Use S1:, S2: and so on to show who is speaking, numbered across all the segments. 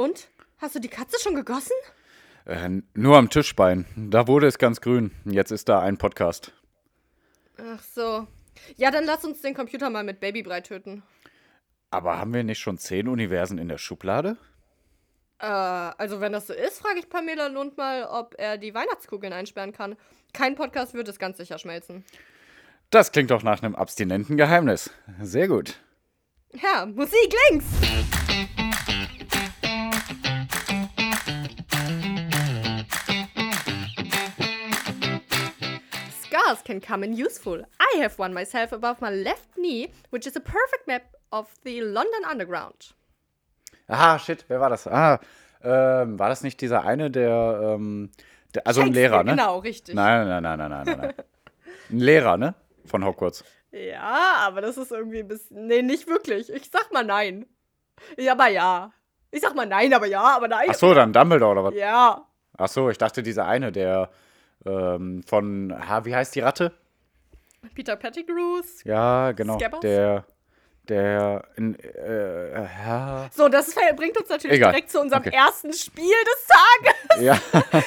S1: Und? Hast du die Katze schon gegossen?
S2: Äh, nur am Tischbein. Da wurde es ganz grün. Jetzt ist da ein Podcast.
S1: Ach so. Ja, dann lass uns den Computer mal mit Babybrei töten.
S2: Aber haben wir nicht schon zehn Universen in der Schublade?
S1: Äh, also wenn das so ist, frage ich Pamela Lund mal, ob er die Weihnachtskugeln einsperren kann. Kein Podcast wird es ganz sicher schmelzen.
S2: Das klingt doch nach einem abstinenten Geheimnis. Sehr gut.
S1: Ja, Musik links! Scars can come in useful. I have one myself above my left knee, which is a perfect map of the London Underground.
S2: Ah, shit, wer war das? Ah, ähm, war das nicht dieser eine, der, ähm, der also ein Lehrer, ne?
S1: Genau, richtig.
S2: Nein, nein, nein, nein, nein, nein, nein. ein Lehrer, ne? Von Hogwarts.
S1: Ja, aber das ist irgendwie ein bisschen. Nee, nicht wirklich. Ich sag mal nein. Ja, aber ja. Ich sag mal nein, aber ja, aber nein.
S2: Ach so, dann Dumbledore oder was?
S1: Ja.
S2: Ach so, ich dachte, dieser eine, der ähm, von, ha, wie heißt die Ratte?
S1: Peter Pettigrews.
S2: Ja, genau.
S1: Scabbers?
S2: Der, der, äh, ja.
S1: So, das bringt uns natürlich
S2: Egal.
S1: direkt zu unserem
S2: Okay.
S1: ersten Spiel des Tages.
S2: Ja,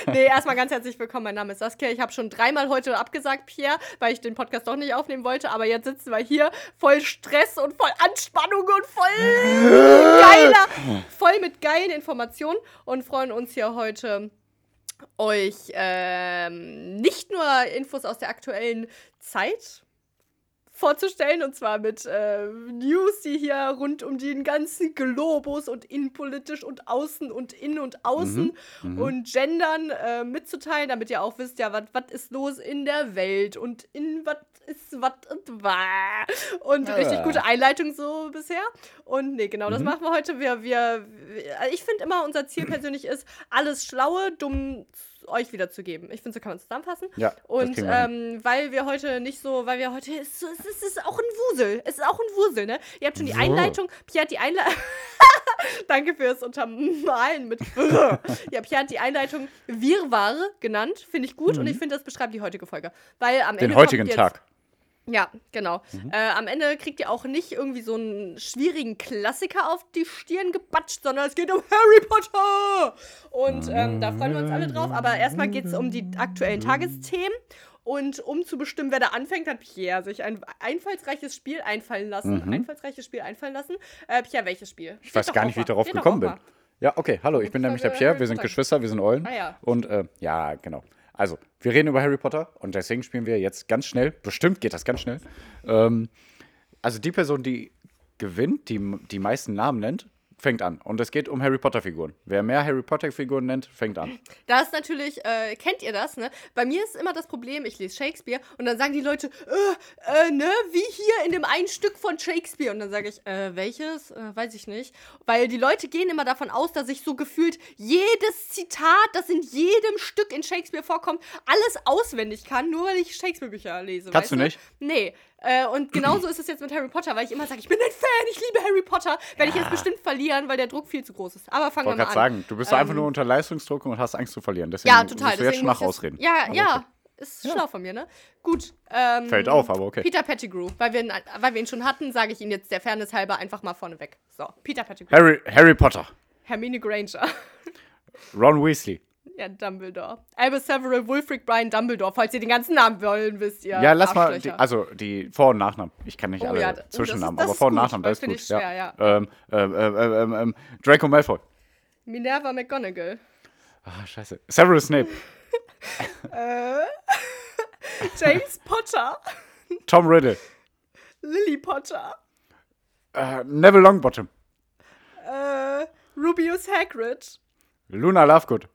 S1: Nee, erstmal ganz herzlich willkommen. Mein Name ist Saskia. Ich habe schon dreimal heute abgesagt, Pierre, weil ich den Podcast doch nicht aufnehmen wollte. Aber jetzt sitzen wir hier voll Stress und voll Anspannung und voll geiler, voll mit geilen Informationen und freuen uns hier heute euch ähm, nicht nur Infos aus der aktuellen Zeit vorzustellen und zwar mit äh, News, die hier rund um den ganzen Globus und innenpolitisch und außen und innen und außen und gendern äh, mitzuteilen, damit ihr auch wisst, ja, was ist los in der Welt und in was ist was und wa. Und
S2: Ja.
S1: richtig gute Einleitung so bisher. Und nee, genau, das machen wir heute. Wir, wir, ich finde immer, unser Ziel persönlich ist, alles Schlaue, dumm euch wiederzugeben. Ich finde, so kann man es zusammenfassen.
S2: Ja,
S1: Und ähm, weil wir heute nicht so, weil wir heute, es ist, es ist auch ein Wusel. Es ist auch ein Wusel, ne? Ihr habt schon die
S2: So.
S1: Einleitung. Pierre hat die Einleitung. Danke fürs Untermalen mit. ja, Pierre hat die Einleitung Wirrwarr genannt. Finde ich gut und ich finde, das beschreibt die heutige Folge. Weil am Ende.
S2: Mhm. den heutigen Tag.
S1: Ja, genau.
S2: Mhm.
S1: Äh, am Ende kriegt ihr auch nicht irgendwie so einen schwierigen Klassiker auf die Stirn gebatscht, sondern es geht um Harry Potter. Und ähm, da freuen wir uns alle drauf. Aber erstmal geht es um die aktuellen Tagesthemen. Und um zu bestimmen, wer da anfängt, hat Pierre sich ein einfallsreiches Spiel einfallen lassen. Einfallsreiches Spiel einfallen lassen. Äh, Pierre, welches Spiel?
S2: Mhm. Ich weiß gar nicht, wie ich darauf gekommen bin. Ja, okay, hallo, ich bin nämlich der
S1: Frage,
S2: Pierre, wir sind. Geschwister, wir sind Eulen.
S1: Ah, ja.
S2: Und äh, ja, genau. Also, wir reden über Harry Potter und deswegen spielen wir jetzt ganz schnell, bestimmt geht das ganz schnell. Ähm, also die Person, die gewinnt, die die meisten Namen nennt, fängt an. Und es geht um Harry Potter-Figuren. Wer mehr Harry Potter-Figuren nennt, fängt an.
S1: Da ist natürlich, äh, kennt ihr das, ne? Bei mir ist immer das Problem, ich lese Shakespeare und dann sagen die Leute, äh, äh, ne, wie hier in dem einen Stück von Shakespeare. Und dann sage ich, äh, welches? Äh, weiß ich nicht. Weil die Leute gehen immer davon aus, dass ich so gefühlt jedes Zitat, das in jedem Stück in Shakespeare vorkommt, alles auswendig kann, nur weil ich Shakespeare-Bücher lese.
S2: Kannst du nicht?
S1: Nee. Äh, und genauso ist es jetzt mit Harry Potter, weil ich immer sage, ich bin ein Fan, ich liebe Harry Potter. Werde ich jetzt bestimmt verlieren, weil der Druck viel zu groß ist. Aber fangen wir
S2: Ich
S1: mal
S2: wollte
S1: an.
S2: gerade sagen, du bist einfach nur unter Leistungsdruck und hast Angst zu verlieren. Deswegen
S1: Ja, total.
S2: musst du jetzt schon nach Ausreden.
S1: Ja,
S2: Aber
S1: ja.
S2: okay.
S1: Ist schlau von mir, ne? Gut. Ähm,
S2: Fällt auf, aber okay.
S1: Peter Pettigrew. Weil wir, ihn, weil wir ihn schon hatten, sage ich ihn jetzt der Fairness halber einfach mal vorneweg. So, Peter Pettigrew.
S2: Harry, Harry Potter,
S1: Hermine Granger.
S2: Ron Weasley.
S1: Ja, Dumbledore. Albus Several Wulfric Brian Dumbledore, falls ihr den ganzen Namen wollen, wisst ihr.
S2: Ja, lass mal, die, also die Vor- und Nachnamen. Ich kann nicht
S1: Oh
S2: alle
S1: ja, das-
S2: Zwischennamen,
S1: das
S2: aber
S1: ist
S2: Vor- und Nachnamen, das ist gut.
S1: schwer, ja.
S2: Ähm, ähm, ähm, ähm, ähm, Draco Malfoy.
S1: Minerva McGonagall.
S2: Ah, scheiße. Severus Snape.
S1: Äh, James Potter.
S2: Tom Riddle.
S1: Lily Potter.
S2: Äh, Neville Longbottom.
S1: Äh, Rubius Hagrid.
S2: Luna Lovegood.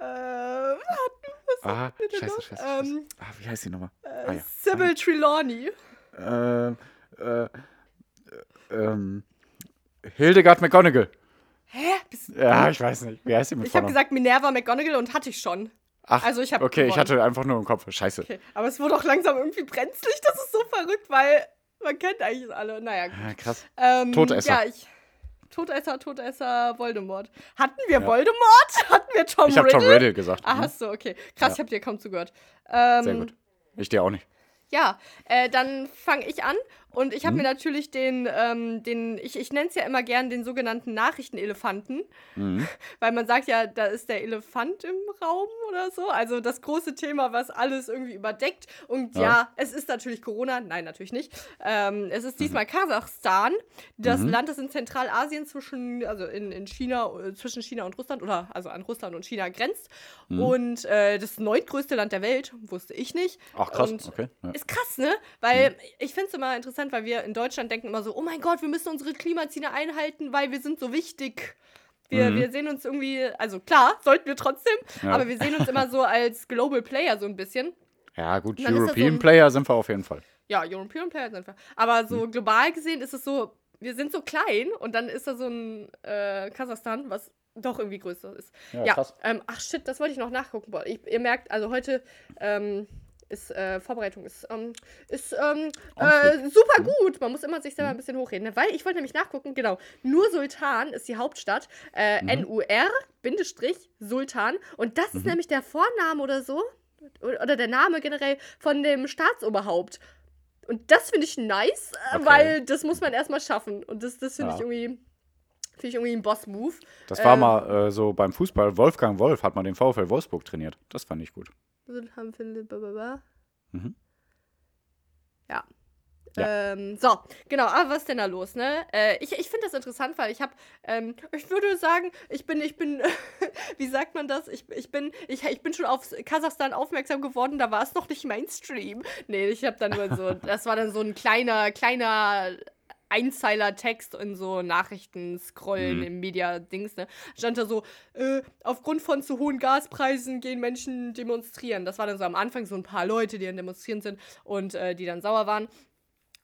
S1: Äh, was
S2: Ah, scheiße,
S1: noch?
S2: scheiße, scheiße.
S1: Ähm,
S2: Ah, wie heißt die nochmal? Ah, ja.
S1: Sybil Trelawney.
S2: Ähm, äh, ähm, Hildegard McGonagall.
S1: Hä? Bist,
S2: Ja, ich weiß nicht. Wie heißt die mit
S1: ich habe gesagt Minerva McGonagall und hatte ich schon.
S2: Ach,
S1: also ich
S2: Okay, ich
S1: gewonnen.
S2: hatte einfach nur im Kopf. Scheiße.
S1: Okay. Aber es wurde auch langsam irgendwie brenzlig. Das ist so verrückt, weil man kennt eigentlich alle. Naja, gut.
S2: Ah, krass.
S1: Ähm,
S2: Todesser.
S1: Ja, ich. Todesser, Todesser, Voldemort. Hatten wir Voldemort? Hatten wir Tom
S2: Ich habe
S1: Riddle?
S2: Tom Riddle gesagt.
S1: Ah,
S2: Mhm.
S1: hast du, okay. Krass, ich habe dir kaum zugehört. Ähm,
S2: Sehr gut. Ich dir auch nicht.
S1: Ja, äh, dann fange ich an Und ich habe
S2: Mhm.
S1: mir natürlich den, ähm, den ich, ich nenne es ja immer gern den sogenannten Nachrichtenelefanten,
S2: Mhm.
S1: weil man sagt ja, da ist der Elefant im Raum oder so. Also das große Thema, was alles irgendwie überdeckt. Und ja,
S2: Ja.
S1: es ist natürlich Corona. Nein, natürlich nicht. Ähm, es
S2: Mhm.
S1: ist diesmal Kasachstan. Das Land ist in Zentralasien zwischen, also in, in China, äh, zwischen China und Russland oder also an Russland und China grenzt.
S2: Mhm.
S1: Und äh, das neuntgrößte Land der Welt, wusste ich nicht.
S2: Ach krass,
S1: Und
S2: okay. Ja.
S1: ist krass, ne? Weil ich finde es immer interessant, weil wir in Deutschland denken immer so, oh mein Gott, wir müssen unsere Klimaziele einhalten, weil wir sind so wichtig. Wir,
S2: Mhm.
S1: wir sehen uns irgendwie, also klar, sollten wir trotzdem,
S2: Ja.
S1: aber wir sehen uns immer so als Global Player so ein bisschen.
S2: ja, gut,
S1: so
S2: European
S1: ein-
S2: Player sind wir auf jeden Fall.
S1: Ja, European Player sind wir. Aber so
S2: Mhm.
S1: global gesehen ist es so, wir sind so klein und dann ist da so ein äh, Kasachstan, was doch irgendwie größer ist.
S2: Ja,
S1: Ja, ähm, ach shit, das wollte ich noch nachgucken. Ich, ihr merkt, also heute ähm, ist äh, Vorbereitung ist, ähm, ist ähm, äh, super gut. Man muss immer sich selber ein bisschen hochreden, ne? weil ich wollte nämlich nachgucken, genau, Nur Sultan ist die Hauptstadt, äh, NUR, Bindestrich, Sultan und das ist nämlich der Vorname oder so, oder oder der Name generell von dem Staatsoberhaupt. Und das finde ich nice, äh,
S2: Okay.
S1: weil das muss man erstmal schaffen. Und das, das finde
S2: Ja.
S1: ich irgendwie, finde ich irgendwie ein Boss-Move.
S2: Das war
S1: Ähm,
S2: mal äh, so beim Fußball. Wolfgang Wolf hat mal den VfL Wolfsburg trainiert. Das fand ich gut.
S1: Sultan Philipp, bababa.
S2: Mhm.
S1: Ja.
S2: Ja.
S1: Ähm, so, genau, aber was ist denn da los, ne? Äh, ich ich finde das interessant, weil ich habe, ähm, ich würde sagen, ich bin, ich bin, wie sagt man das? Ich, ich bin, ich, ich bin schon auf Kasachstan aufmerksam geworden, da war es noch nicht Mainstream. Nee, ich habe dann nur so, das war dann so ein kleiner, kleiner Einzeiler-Text in so Nachrichten scrollen
S2: Mhm.
S1: im Media-Dings, ne? Stand da so, äh, aufgrund von zu hohen Gaspreisen gehen Menschen demonstrieren. Das war dann so am Anfang so ein paar Leute, die dann demonstrieren sind und äh, die dann sauer waren.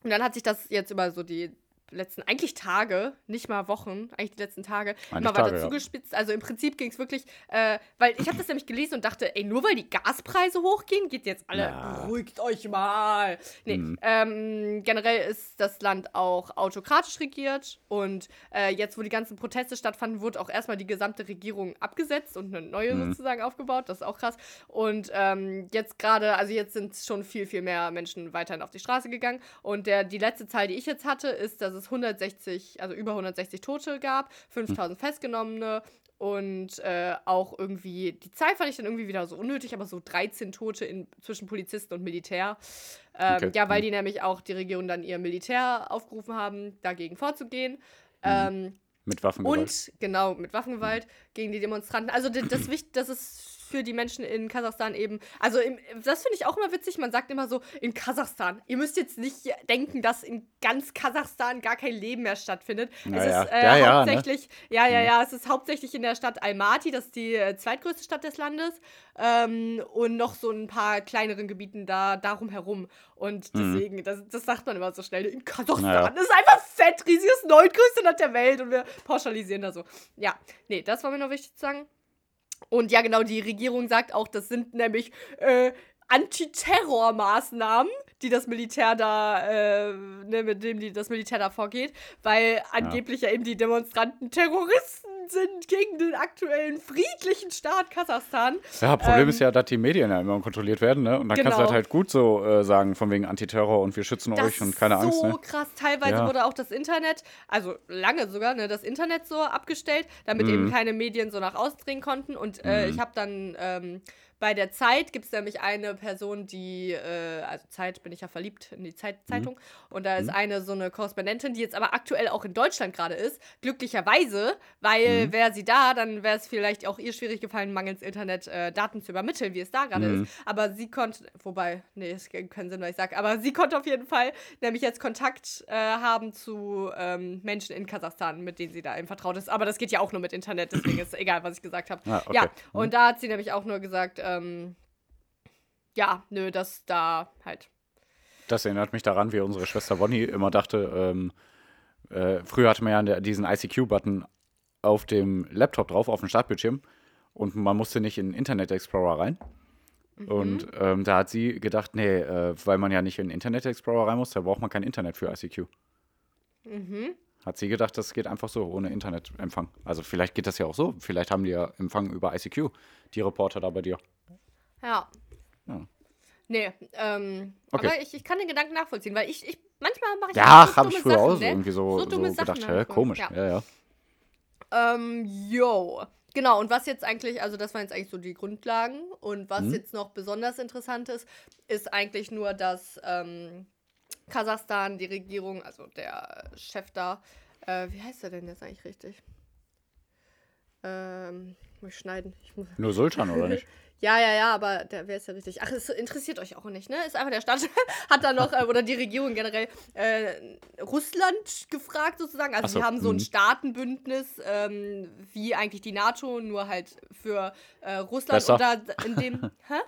S1: Und dann hat sich das jetzt über so die letzten, eigentlich Tage, nicht mal Wochen, eigentlich die letzten Tage,
S2: Eigentlich
S1: immer weiter
S2: Tage, ja.
S1: zugespitzt. Also im Prinzip ging es wirklich, äh, weil ich habe das nämlich gelesen und dachte, ey, nur weil die Gaspreise hochgehen, geht jetzt alle,
S2: Na.
S1: beruhigt euch mal. Nee,
S2: Mhm.
S1: ähm, generell ist das Land auch autokratisch regiert und äh, jetzt, wo die ganzen Proteste stattfanden, wurde auch erstmal die gesamte Regierung abgesetzt und eine neue
S2: Mhm.
S1: sozusagen aufgebaut. Das ist auch krass. Und ähm, jetzt gerade, also jetzt sind schon viel, viel mehr Menschen weiterhin auf die Straße gegangen. Und der, die letzte Zahl, die ich jetzt hatte, ist, dass es 160, also über 160 Tote gab, 5000 Festgenommene. Und äh, auch irgendwie, die Zahl fand ich dann irgendwie wieder so unnötig, aber so 13 Tote in, zwischen Polizisten und Militär. Ähm,
S2: Okay.
S1: Ja, weil
S2: Mhm.
S1: die nämlich auch die Regierung dann ihr Militär aufgerufen haben, dagegen vorzugehen. Ähm,
S2: Mit Waffengewalt.
S1: und genau, mit Waffengewalt gegen die Demonstranten. Also das, wichtig, das ist für die Menschen in Kasachstan eben, also im, das finde ich auch immer witzig, man sagt immer so, in Kasachstan. Ihr müsst jetzt nicht denken, dass in ganz Kasachstan gar kein Leben mehr stattfindet. es
S2: Naja,
S1: ist äh,
S2: ja, ja, ne?
S1: hauptsächlich, ja, ja, ja, es ist hauptsächlich in der Stadt Almaty, das ist die äh, zweitgrößte Stadt des Landes. Ähm, und noch so ein paar kleineren Gebieten da darum herum. Und deswegen, das, das sagt man immer so schnell. In Kasachstan
S2: Naja.
S1: ist einfach fett, riesiges neuntgrößte Land der Welt und wir pauschalisieren da so. Ja, nee, das war mir noch wichtig zu sagen. Und ja, genau, die Regierung sagt auch, das sind nämlich äh, Antiterrormaßnahmen, die das Militär da, äh, ne, mit dem die das Militär da vorgeht, weil angeblich ja eben die Demonstranten Terroristen sind gegen den aktuellen friedlichen Staat Kasachstan.
S2: Ja, Problem
S1: Ähm,
S2: ist ja, dass die Medien ja immer kontrolliert werden, ne? Und dann kannst du
S1: Genau.
S2: halt gut so äh, sagen, von wegen Antiterror und wir schützen
S1: Das
S2: euch und keine
S1: ist
S2: Angst,
S1: so
S2: ne?
S1: krass. Teilweise
S2: Ja.
S1: wurde auch das Internet, also lange sogar, ne, das Internet so abgestellt, damit
S2: Mhm.
S1: eben keine Medien so nach außen dringen konnten. Und äh, ich habe dann ähm, bei der Zeit gibt es nämlich eine Person, die, äh, also Zeit bin ich ja verliebt in die Zeit Zeitung. Und da ist eine so eine Korrespondentin, die jetzt aber aktuell auch in Deutschland gerade ist. Glücklicherweise, weil wäre sie da, dann wäre es vielleicht auch ihr schwierig gefallen, mangels Internet äh, Daten zu übermitteln, wie es da gerade
S2: Mhm.
S1: ist. Aber sie konnte, wobei, nee, es keinen Sinn, was ich sage, aber sie konnte auf jeden Fall nämlich jetzt Kontakt äh, haben zu ähm, Menschen in Kasachstan, mit denen sie da eben vertraut ist. Aber das geht ja auch nur mit Internet, deswegen ist egal, was ich gesagt habe.
S2: Ah, okay.
S1: Ja,
S2: Mhm.
S1: und da hat sie nämlich auch nur gesagt, ähm, ja, nö, dass da halt.
S2: Das erinnert mich daran, wie unsere Schwester Bonnie immer dachte, ähm, äh, früher hatte man ja diesen ICQ-Button auf dem Laptop drauf, auf dem Startbildschirm und man musste nicht in Internet Explorer rein.
S1: Mhm.
S2: Und ähm, da hat sie gedacht, nee, äh, weil man ja nicht in Internet Explorer rein muss, da braucht man kein Internet für ICQ.
S1: Mhm.
S2: Hat sie gedacht, das geht einfach so, ohne Internetempfang. Also vielleicht geht das ja auch so. Vielleicht haben die ja Empfang über ICQ, die Reporter da bei dir.
S1: Ja.
S2: Ja.
S1: Nee, ähm,
S2: Okay.
S1: aber ich, ich kann den Gedanken nachvollziehen, weil ich, ich manchmal mache ich
S2: Ja,
S1: so
S2: habe ich früher auch so
S1: ne?
S2: irgendwie so,
S1: So
S2: so,
S1: Sachen
S2: gedacht. Hä,
S1: ich
S2: komisch.
S1: gemacht,
S2: Ja, ja.
S1: Ähm, yo. Genau, und was jetzt eigentlich, also das waren jetzt eigentlich so die Grundlagen. Und was
S2: Mhm.
S1: jetzt noch besonders interessant ist, ist eigentlich nur, dass ähm, Kasachstan, die Regierung, also der Chef da, äh, wie heißt er denn jetzt eigentlich richtig? Ähm, muss ich schneiden. Ich muss,
S2: Nur Sultan, oder nicht?
S1: Ja, ja, ja, aber der, wer ist ja richtig? Ach, es interessiert euch auch nicht, ne? Ist einfach der Staat, hat da noch, äh, oder die Regierung generell, äh, Russland gefragt sozusagen. Also
S2: Ach so,
S1: sie haben so ein
S2: mhm.
S1: Staatenbündnis, ähm, wie eigentlich die NATO, nur halt für äh, Russland.
S2: Besser.
S1: Da in dem, hä?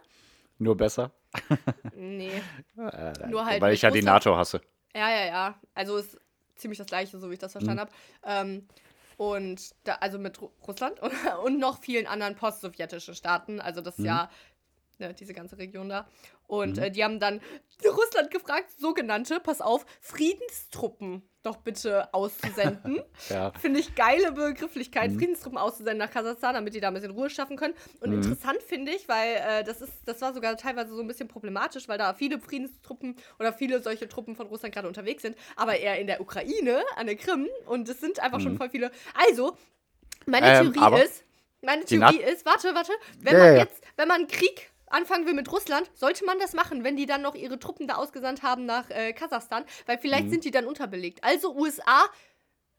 S2: Nur besser.
S1: Nee.
S2: Äh,
S1: Nur halt
S2: weil ich ja die
S1: Russland.
S2: NATO hasse.
S1: Ja, ja, ja. Also ist ziemlich das gleiche, so wie ich das verstanden
S2: Mhm.
S1: habe. Ähm, und da, also mit Ru Russland und, und noch vielen anderen postsowjetischen Staaten. Also das ist
S2: Mhm.
S1: ja ne, diese ganze Region da. Und äh, die haben dann Russland gefragt, sogenannte, pass auf, Friedenstruppen doch bitte auszusenden.
S2: Ja.
S1: Finde ich geile Begrifflichkeit,
S2: Mhm.
S1: Friedenstruppen auszusenden nach Kasachstan, damit die da ein bisschen Ruhe schaffen können. Und interessant finde ich, weil äh, das ist, das war sogar teilweise so ein bisschen problematisch, weil da viele Friedenstruppen oder viele solche Truppen von Russland gerade unterwegs sind, aber eher in der Ukraine, an der Krim. Und es sind einfach schon voll viele. Also, meine
S2: Ähm,
S1: Theorie ist, meine Theorie ist, warte, warte, wenn
S2: Ja,
S1: man jetzt, wenn man Krieg anfangen will mit Russland, sollte man das machen, wenn die dann noch ihre Truppen da ausgesandt haben nach äh, Kasachstan, weil vielleicht
S2: Mhm.
S1: sind die dann unterbelegt. Also USA,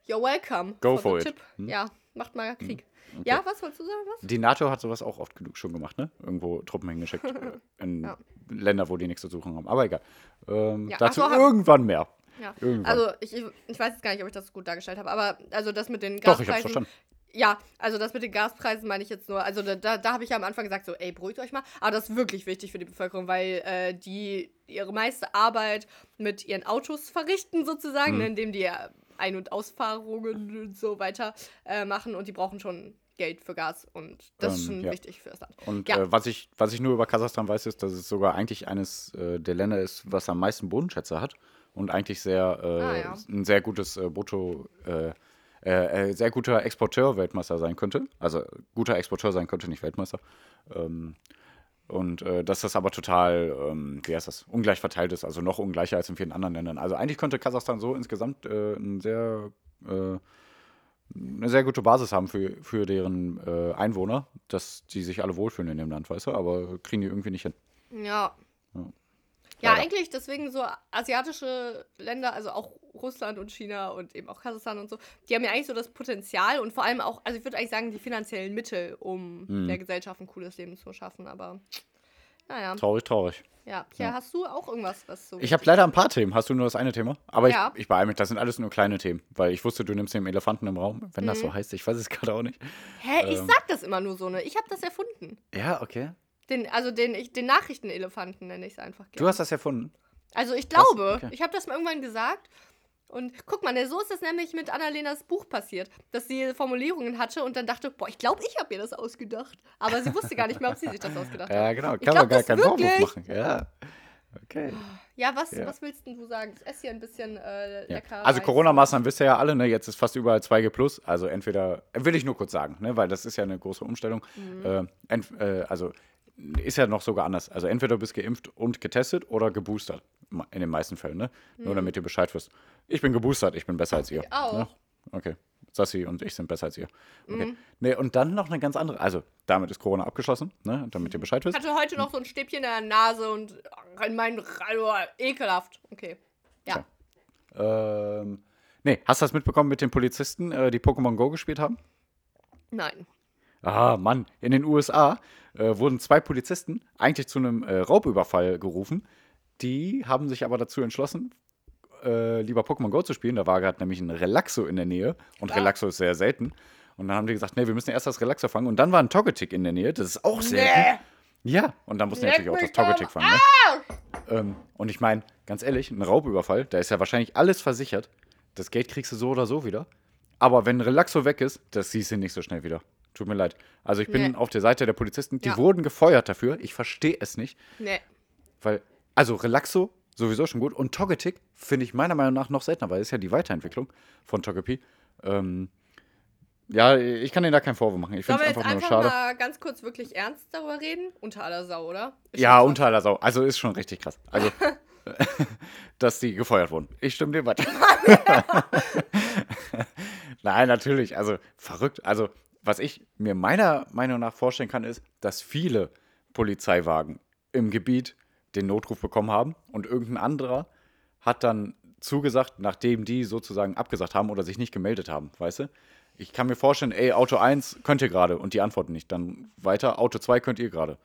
S1: you're welcome.
S2: Go
S1: the
S2: for it.
S1: tip.
S2: Hm.
S1: Ja, macht mal Krieg. Ja, was wolltest du sagen? Was?
S2: Die NATO hat sowas auch oft genug schon gemacht, ne? Irgendwo Truppen hingeschickt äh, in
S1: Ja.
S2: Länder, wo die nichts zu suchen haben. Aber egal. Ähm,
S1: Ja,
S2: dazu
S1: so,
S2: irgendwann mehr.
S1: Ja.
S2: Irgendwann.
S1: Also, ich, ich weiß jetzt gar nicht, ob ich das gut dargestellt habe, aber also das mit den
S2: Doch, ich hab's
S1: Gaspreisen.
S2: verstanden.
S1: Ja, also das mit den Gaspreisen meine ich jetzt nur. Also da, da, da habe ich ja am Anfang gesagt, so, ey, beruhigt euch mal. Aber das ist wirklich wichtig für die Bevölkerung, weil äh, die ihre meiste Arbeit mit ihren Autos verrichten, sozusagen,
S2: Mhm.
S1: ne, indem die ja Ein- und Ausfahrungen und so weiter äh, machen und die brauchen schon Geld für Gas und das ist
S2: Ähm,
S1: schon
S2: ja.
S1: wichtig für das Land.
S2: Und
S1: Ja.
S2: äh, was, ich, was ich nur über Kasachstan weiß, ist, dass es sogar eigentlich eines äh, der Länder ist, was am meisten Bodenschätze hat und eigentlich sehr äh,
S1: Ah, ja.
S2: ein sehr gutes äh, Brutto, äh, äh, äh, sehr guter Exporteur Weltmeister sein könnte. Also guter Exporteur sein könnte, nicht Weltmeister. Ähm, und äh, dass das aber total, ähm, wie heißt das, ungleich verteilt ist, also noch ungleicher als in vielen anderen Ländern. Also eigentlich könnte Kasachstan so insgesamt äh, ein sehr, äh, eine sehr gute Basis haben für, für deren äh, Einwohner, dass die sich alle wohlfühlen in dem Land, weißt du, aber kriegen die irgendwie nicht hin.
S1: Ja.
S2: Ja.
S1: Ja,
S2: Leider.
S1: eigentlich deswegen so asiatische Länder, also auch Russland und China und eben auch Kasachstan und so, die haben ja eigentlich so das Potenzial und vor allem auch, also ich würde eigentlich sagen, die finanziellen Mittel, um
S2: Mhm.
S1: der Gesellschaft ein cooles Leben zu schaffen, aber naja.
S2: Traurig, traurig.
S1: Ja, Pierre, hast du auch irgendwas, was so.
S2: Ich habe leider ein paar Themen. Hast du nur das eine Thema? Aber
S1: Ja.
S2: ich, ich beeile mich, das sind alles nur kleine Themen, weil ich wusste, du nimmst den Elefanten im Raum. Wenn das
S1: Mhm.
S2: so heißt, ich weiß es gerade auch nicht.
S1: Hä, ich
S2: ähm,
S1: sag das immer nur so, ne? Ich habe das erfunden.
S2: Ja, okay.
S1: Den, also den, ich, den Nachrichtenelefanten nenne ich es einfach
S2: Du
S1: gerne.
S2: hast das erfunden.
S1: Also ich glaube,
S2: Okay.
S1: ich habe das mal irgendwann gesagt. Und guck mal, ne, so ist das nämlich mit Annalenas Buch passiert, dass sie Formulierungen hatte und dann dachte, boah, ich glaube, ich habe mir das ausgedacht. Aber sie wusste gar nicht mehr, ob sie sich das ausgedacht
S2: Ja,
S1: hat.
S2: genau.
S1: Ich
S2: Kann
S1: glaub
S2: man gar keinen Vorwurf machen. Ja. Okay.
S1: Ja, was,
S2: Ja.
S1: was willst denn du sagen? Ich esse hier ein bisschen äh,
S2: Ja.
S1: lecker.
S2: Also
S1: Reis.
S2: Corona-Maßnahmen wisst ihr ja alle, ne? Jetzt ist fast überall 2G plus. Also entweder, will ich nur kurz sagen, ne? Weil das ist ja eine große Umstellung.
S1: Mhm.
S2: Äh, äh, also ist ja noch sogar anders. Also entweder du bist geimpft und getestet oder geboostert. In den meisten Fällen, ne? Nur damit ihr Bescheid wisst. Ich bin geboostert, ich bin besser als ihr.
S1: Ich auch.
S2: Ne? Okay. Sassi und ich sind besser als ihr. Okay.
S1: Mhm.
S2: Nee, und dann noch eine ganz andere. Also, damit ist Corona abgeschlossen, ne? Damit ihr Bescheid
S1: Ich
S2: wisst.
S1: hatte heute noch so ein Stäbchen in der Nase und in meinen also, ekelhaft. Okay. Ja.
S2: Tja. Ähm, nee, hast du das mitbekommen mit den Polizisten, äh, die Pokémon Go gespielt haben?
S1: Nein.
S2: Ah, Mann, in den USA äh, wurden zwei Polizisten eigentlich zu einem äh, Raubüberfall gerufen. Die haben sich aber dazu entschlossen, äh, lieber Pokémon Go zu spielen. Da war gerade nämlich ein Relaxo in der Nähe und
S1: Ah.
S2: Relaxo ist sehr selten. Und dann haben die gesagt, nee, wir müssen erst das Relaxo fangen. Und dann war ein Togetic in der Nähe, das ist auch selten.
S1: Nee.
S2: Ja, und dann mussten die natürlich auch das Togetic fangen. Ne? Ähm, und ich meine, ganz ehrlich, ein Raubüberfall, da ist ja wahrscheinlich alles versichert. Das Geld kriegst du so oder so wieder. Aber wenn Relaxo weg ist, das siehst du nicht so schnell wieder. Tut mir leid. Also ich bin
S1: Nee.
S2: auf der Seite der Polizisten, die
S1: Ja.
S2: wurden gefeuert dafür. Ich verstehe es nicht.
S1: Nee.
S2: Weil, also Relaxo sowieso schon gut. Und Togetic finde ich meiner Meinung nach noch seltener, weil es ist ja die Weiterentwicklung von Togepi. Ähm, Ja, ich kann denen da keinen Vorwurf machen. Ich
S1: Sollen
S2: finde
S1: wir
S2: es
S1: jetzt
S2: einfach nur
S1: einfach
S2: schade.
S1: mal ganz kurz wirklich ernst darüber reden? Unter aller Sau, oder? Ist
S2: Ja, unter aller Sau. Also ist schon richtig krass. Also, dass die gefeuert wurden. Ich stimme dir weiter. Nein, natürlich. Also verrückt. Also, was ich mir meiner Meinung nach vorstellen kann, ist, dass viele Polizeiwagen im Gebiet den Notruf bekommen haben und irgendein anderer hat dann zugesagt, nachdem die sozusagen abgesagt haben oder sich nicht gemeldet haben, weißt du? Ich kann mir vorstellen, ey, Auto 1 könnt ihr gerade und die antworten nicht. Dann weiter, Auto 2 könnt ihr gerade.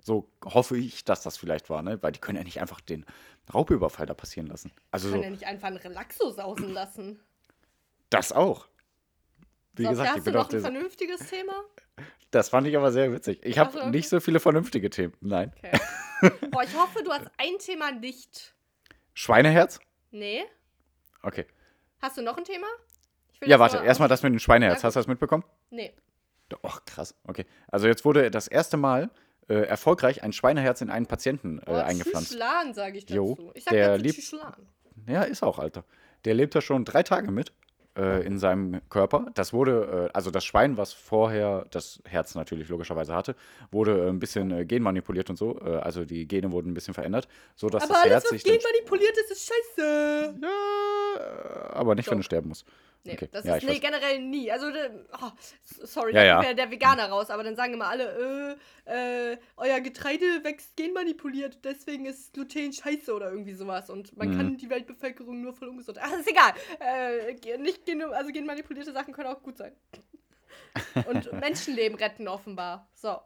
S2: So hoffe ich, dass das vielleicht war, ne? Weil die können ja nicht einfach den Raubüberfall da passieren lassen. Also
S1: Kann
S2: so,
S1: ja nicht einfach einen Relaxo sausen lassen.
S2: das auch. Wie
S1: so,
S2: gesagt, ich
S1: hast du
S2: bin
S1: noch ein vernünftiges Thema?
S2: Das fand ich aber sehr witzig. Ich habe
S1: Ach so.
S2: nicht so viele vernünftige Themen. Nein.
S1: Okay. Boah, ich hoffe, du hast ein Thema nicht.
S2: Schweineherz?
S1: Nee?
S2: Okay.
S1: Hast du noch ein Thema?
S2: Ja, warte, erstmal das mit dem Schweineherz.
S1: Ja,
S2: Hast du das mitbekommen?
S1: Nee.
S2: Och, krass. Okay. Also jetzt wurde das erste Mal äh, erfolgreich ein Schweineherz in einen Patienten äh,
S1: Boah,
S2: eingepflanzt.
S1: Tschüschlan, sage ich dazu.
S2: Jo,
S1: ich sag
S2: der
S1: dazu
S2: liebt-
S1: Tschüschlan.
S2: Ja, ist auch, Alter. Der lebt da schon drei Tage mit äh, in seinem Körper. Das wurde, äh, also das Schwein, was vorher das Herz natürlich logischerweise hatte, wurde äh, ein bisschen äh, genmanipuliert und so. Äh, also die Gene wurden ein bisschen verändert, sodass
S1: Aber
S2: das
S1: alles,
S2: Herz
S1: was
S2: sich
S1: genmanipuliert ist, ist scheiße.
S2: Ja, aber nicht, wenn du sterben musst.
S1: Nee,
S2: Okay,
S1: das
S2: ja,
S1: ist nee,
S2: weiß.
S1: generell nie. Also, oh, sorry,
S2: Ja,
S1: da
S2: ja.
S1: der Veganer raus, aber dann sagen immer alle, äh, äh, euer Getreide wächst genmanipuliert, deswegen ist Gluten scheiße oder irgendwie sowas. Und man
S2: Mhm.
S1: kann die Weltbevölkerung nur voll ungesund. Ach, ist egal. Äh, nicht gen also genmanipulierte Sachen können auch gut sein. Und Menschenleben retten offenbar. So.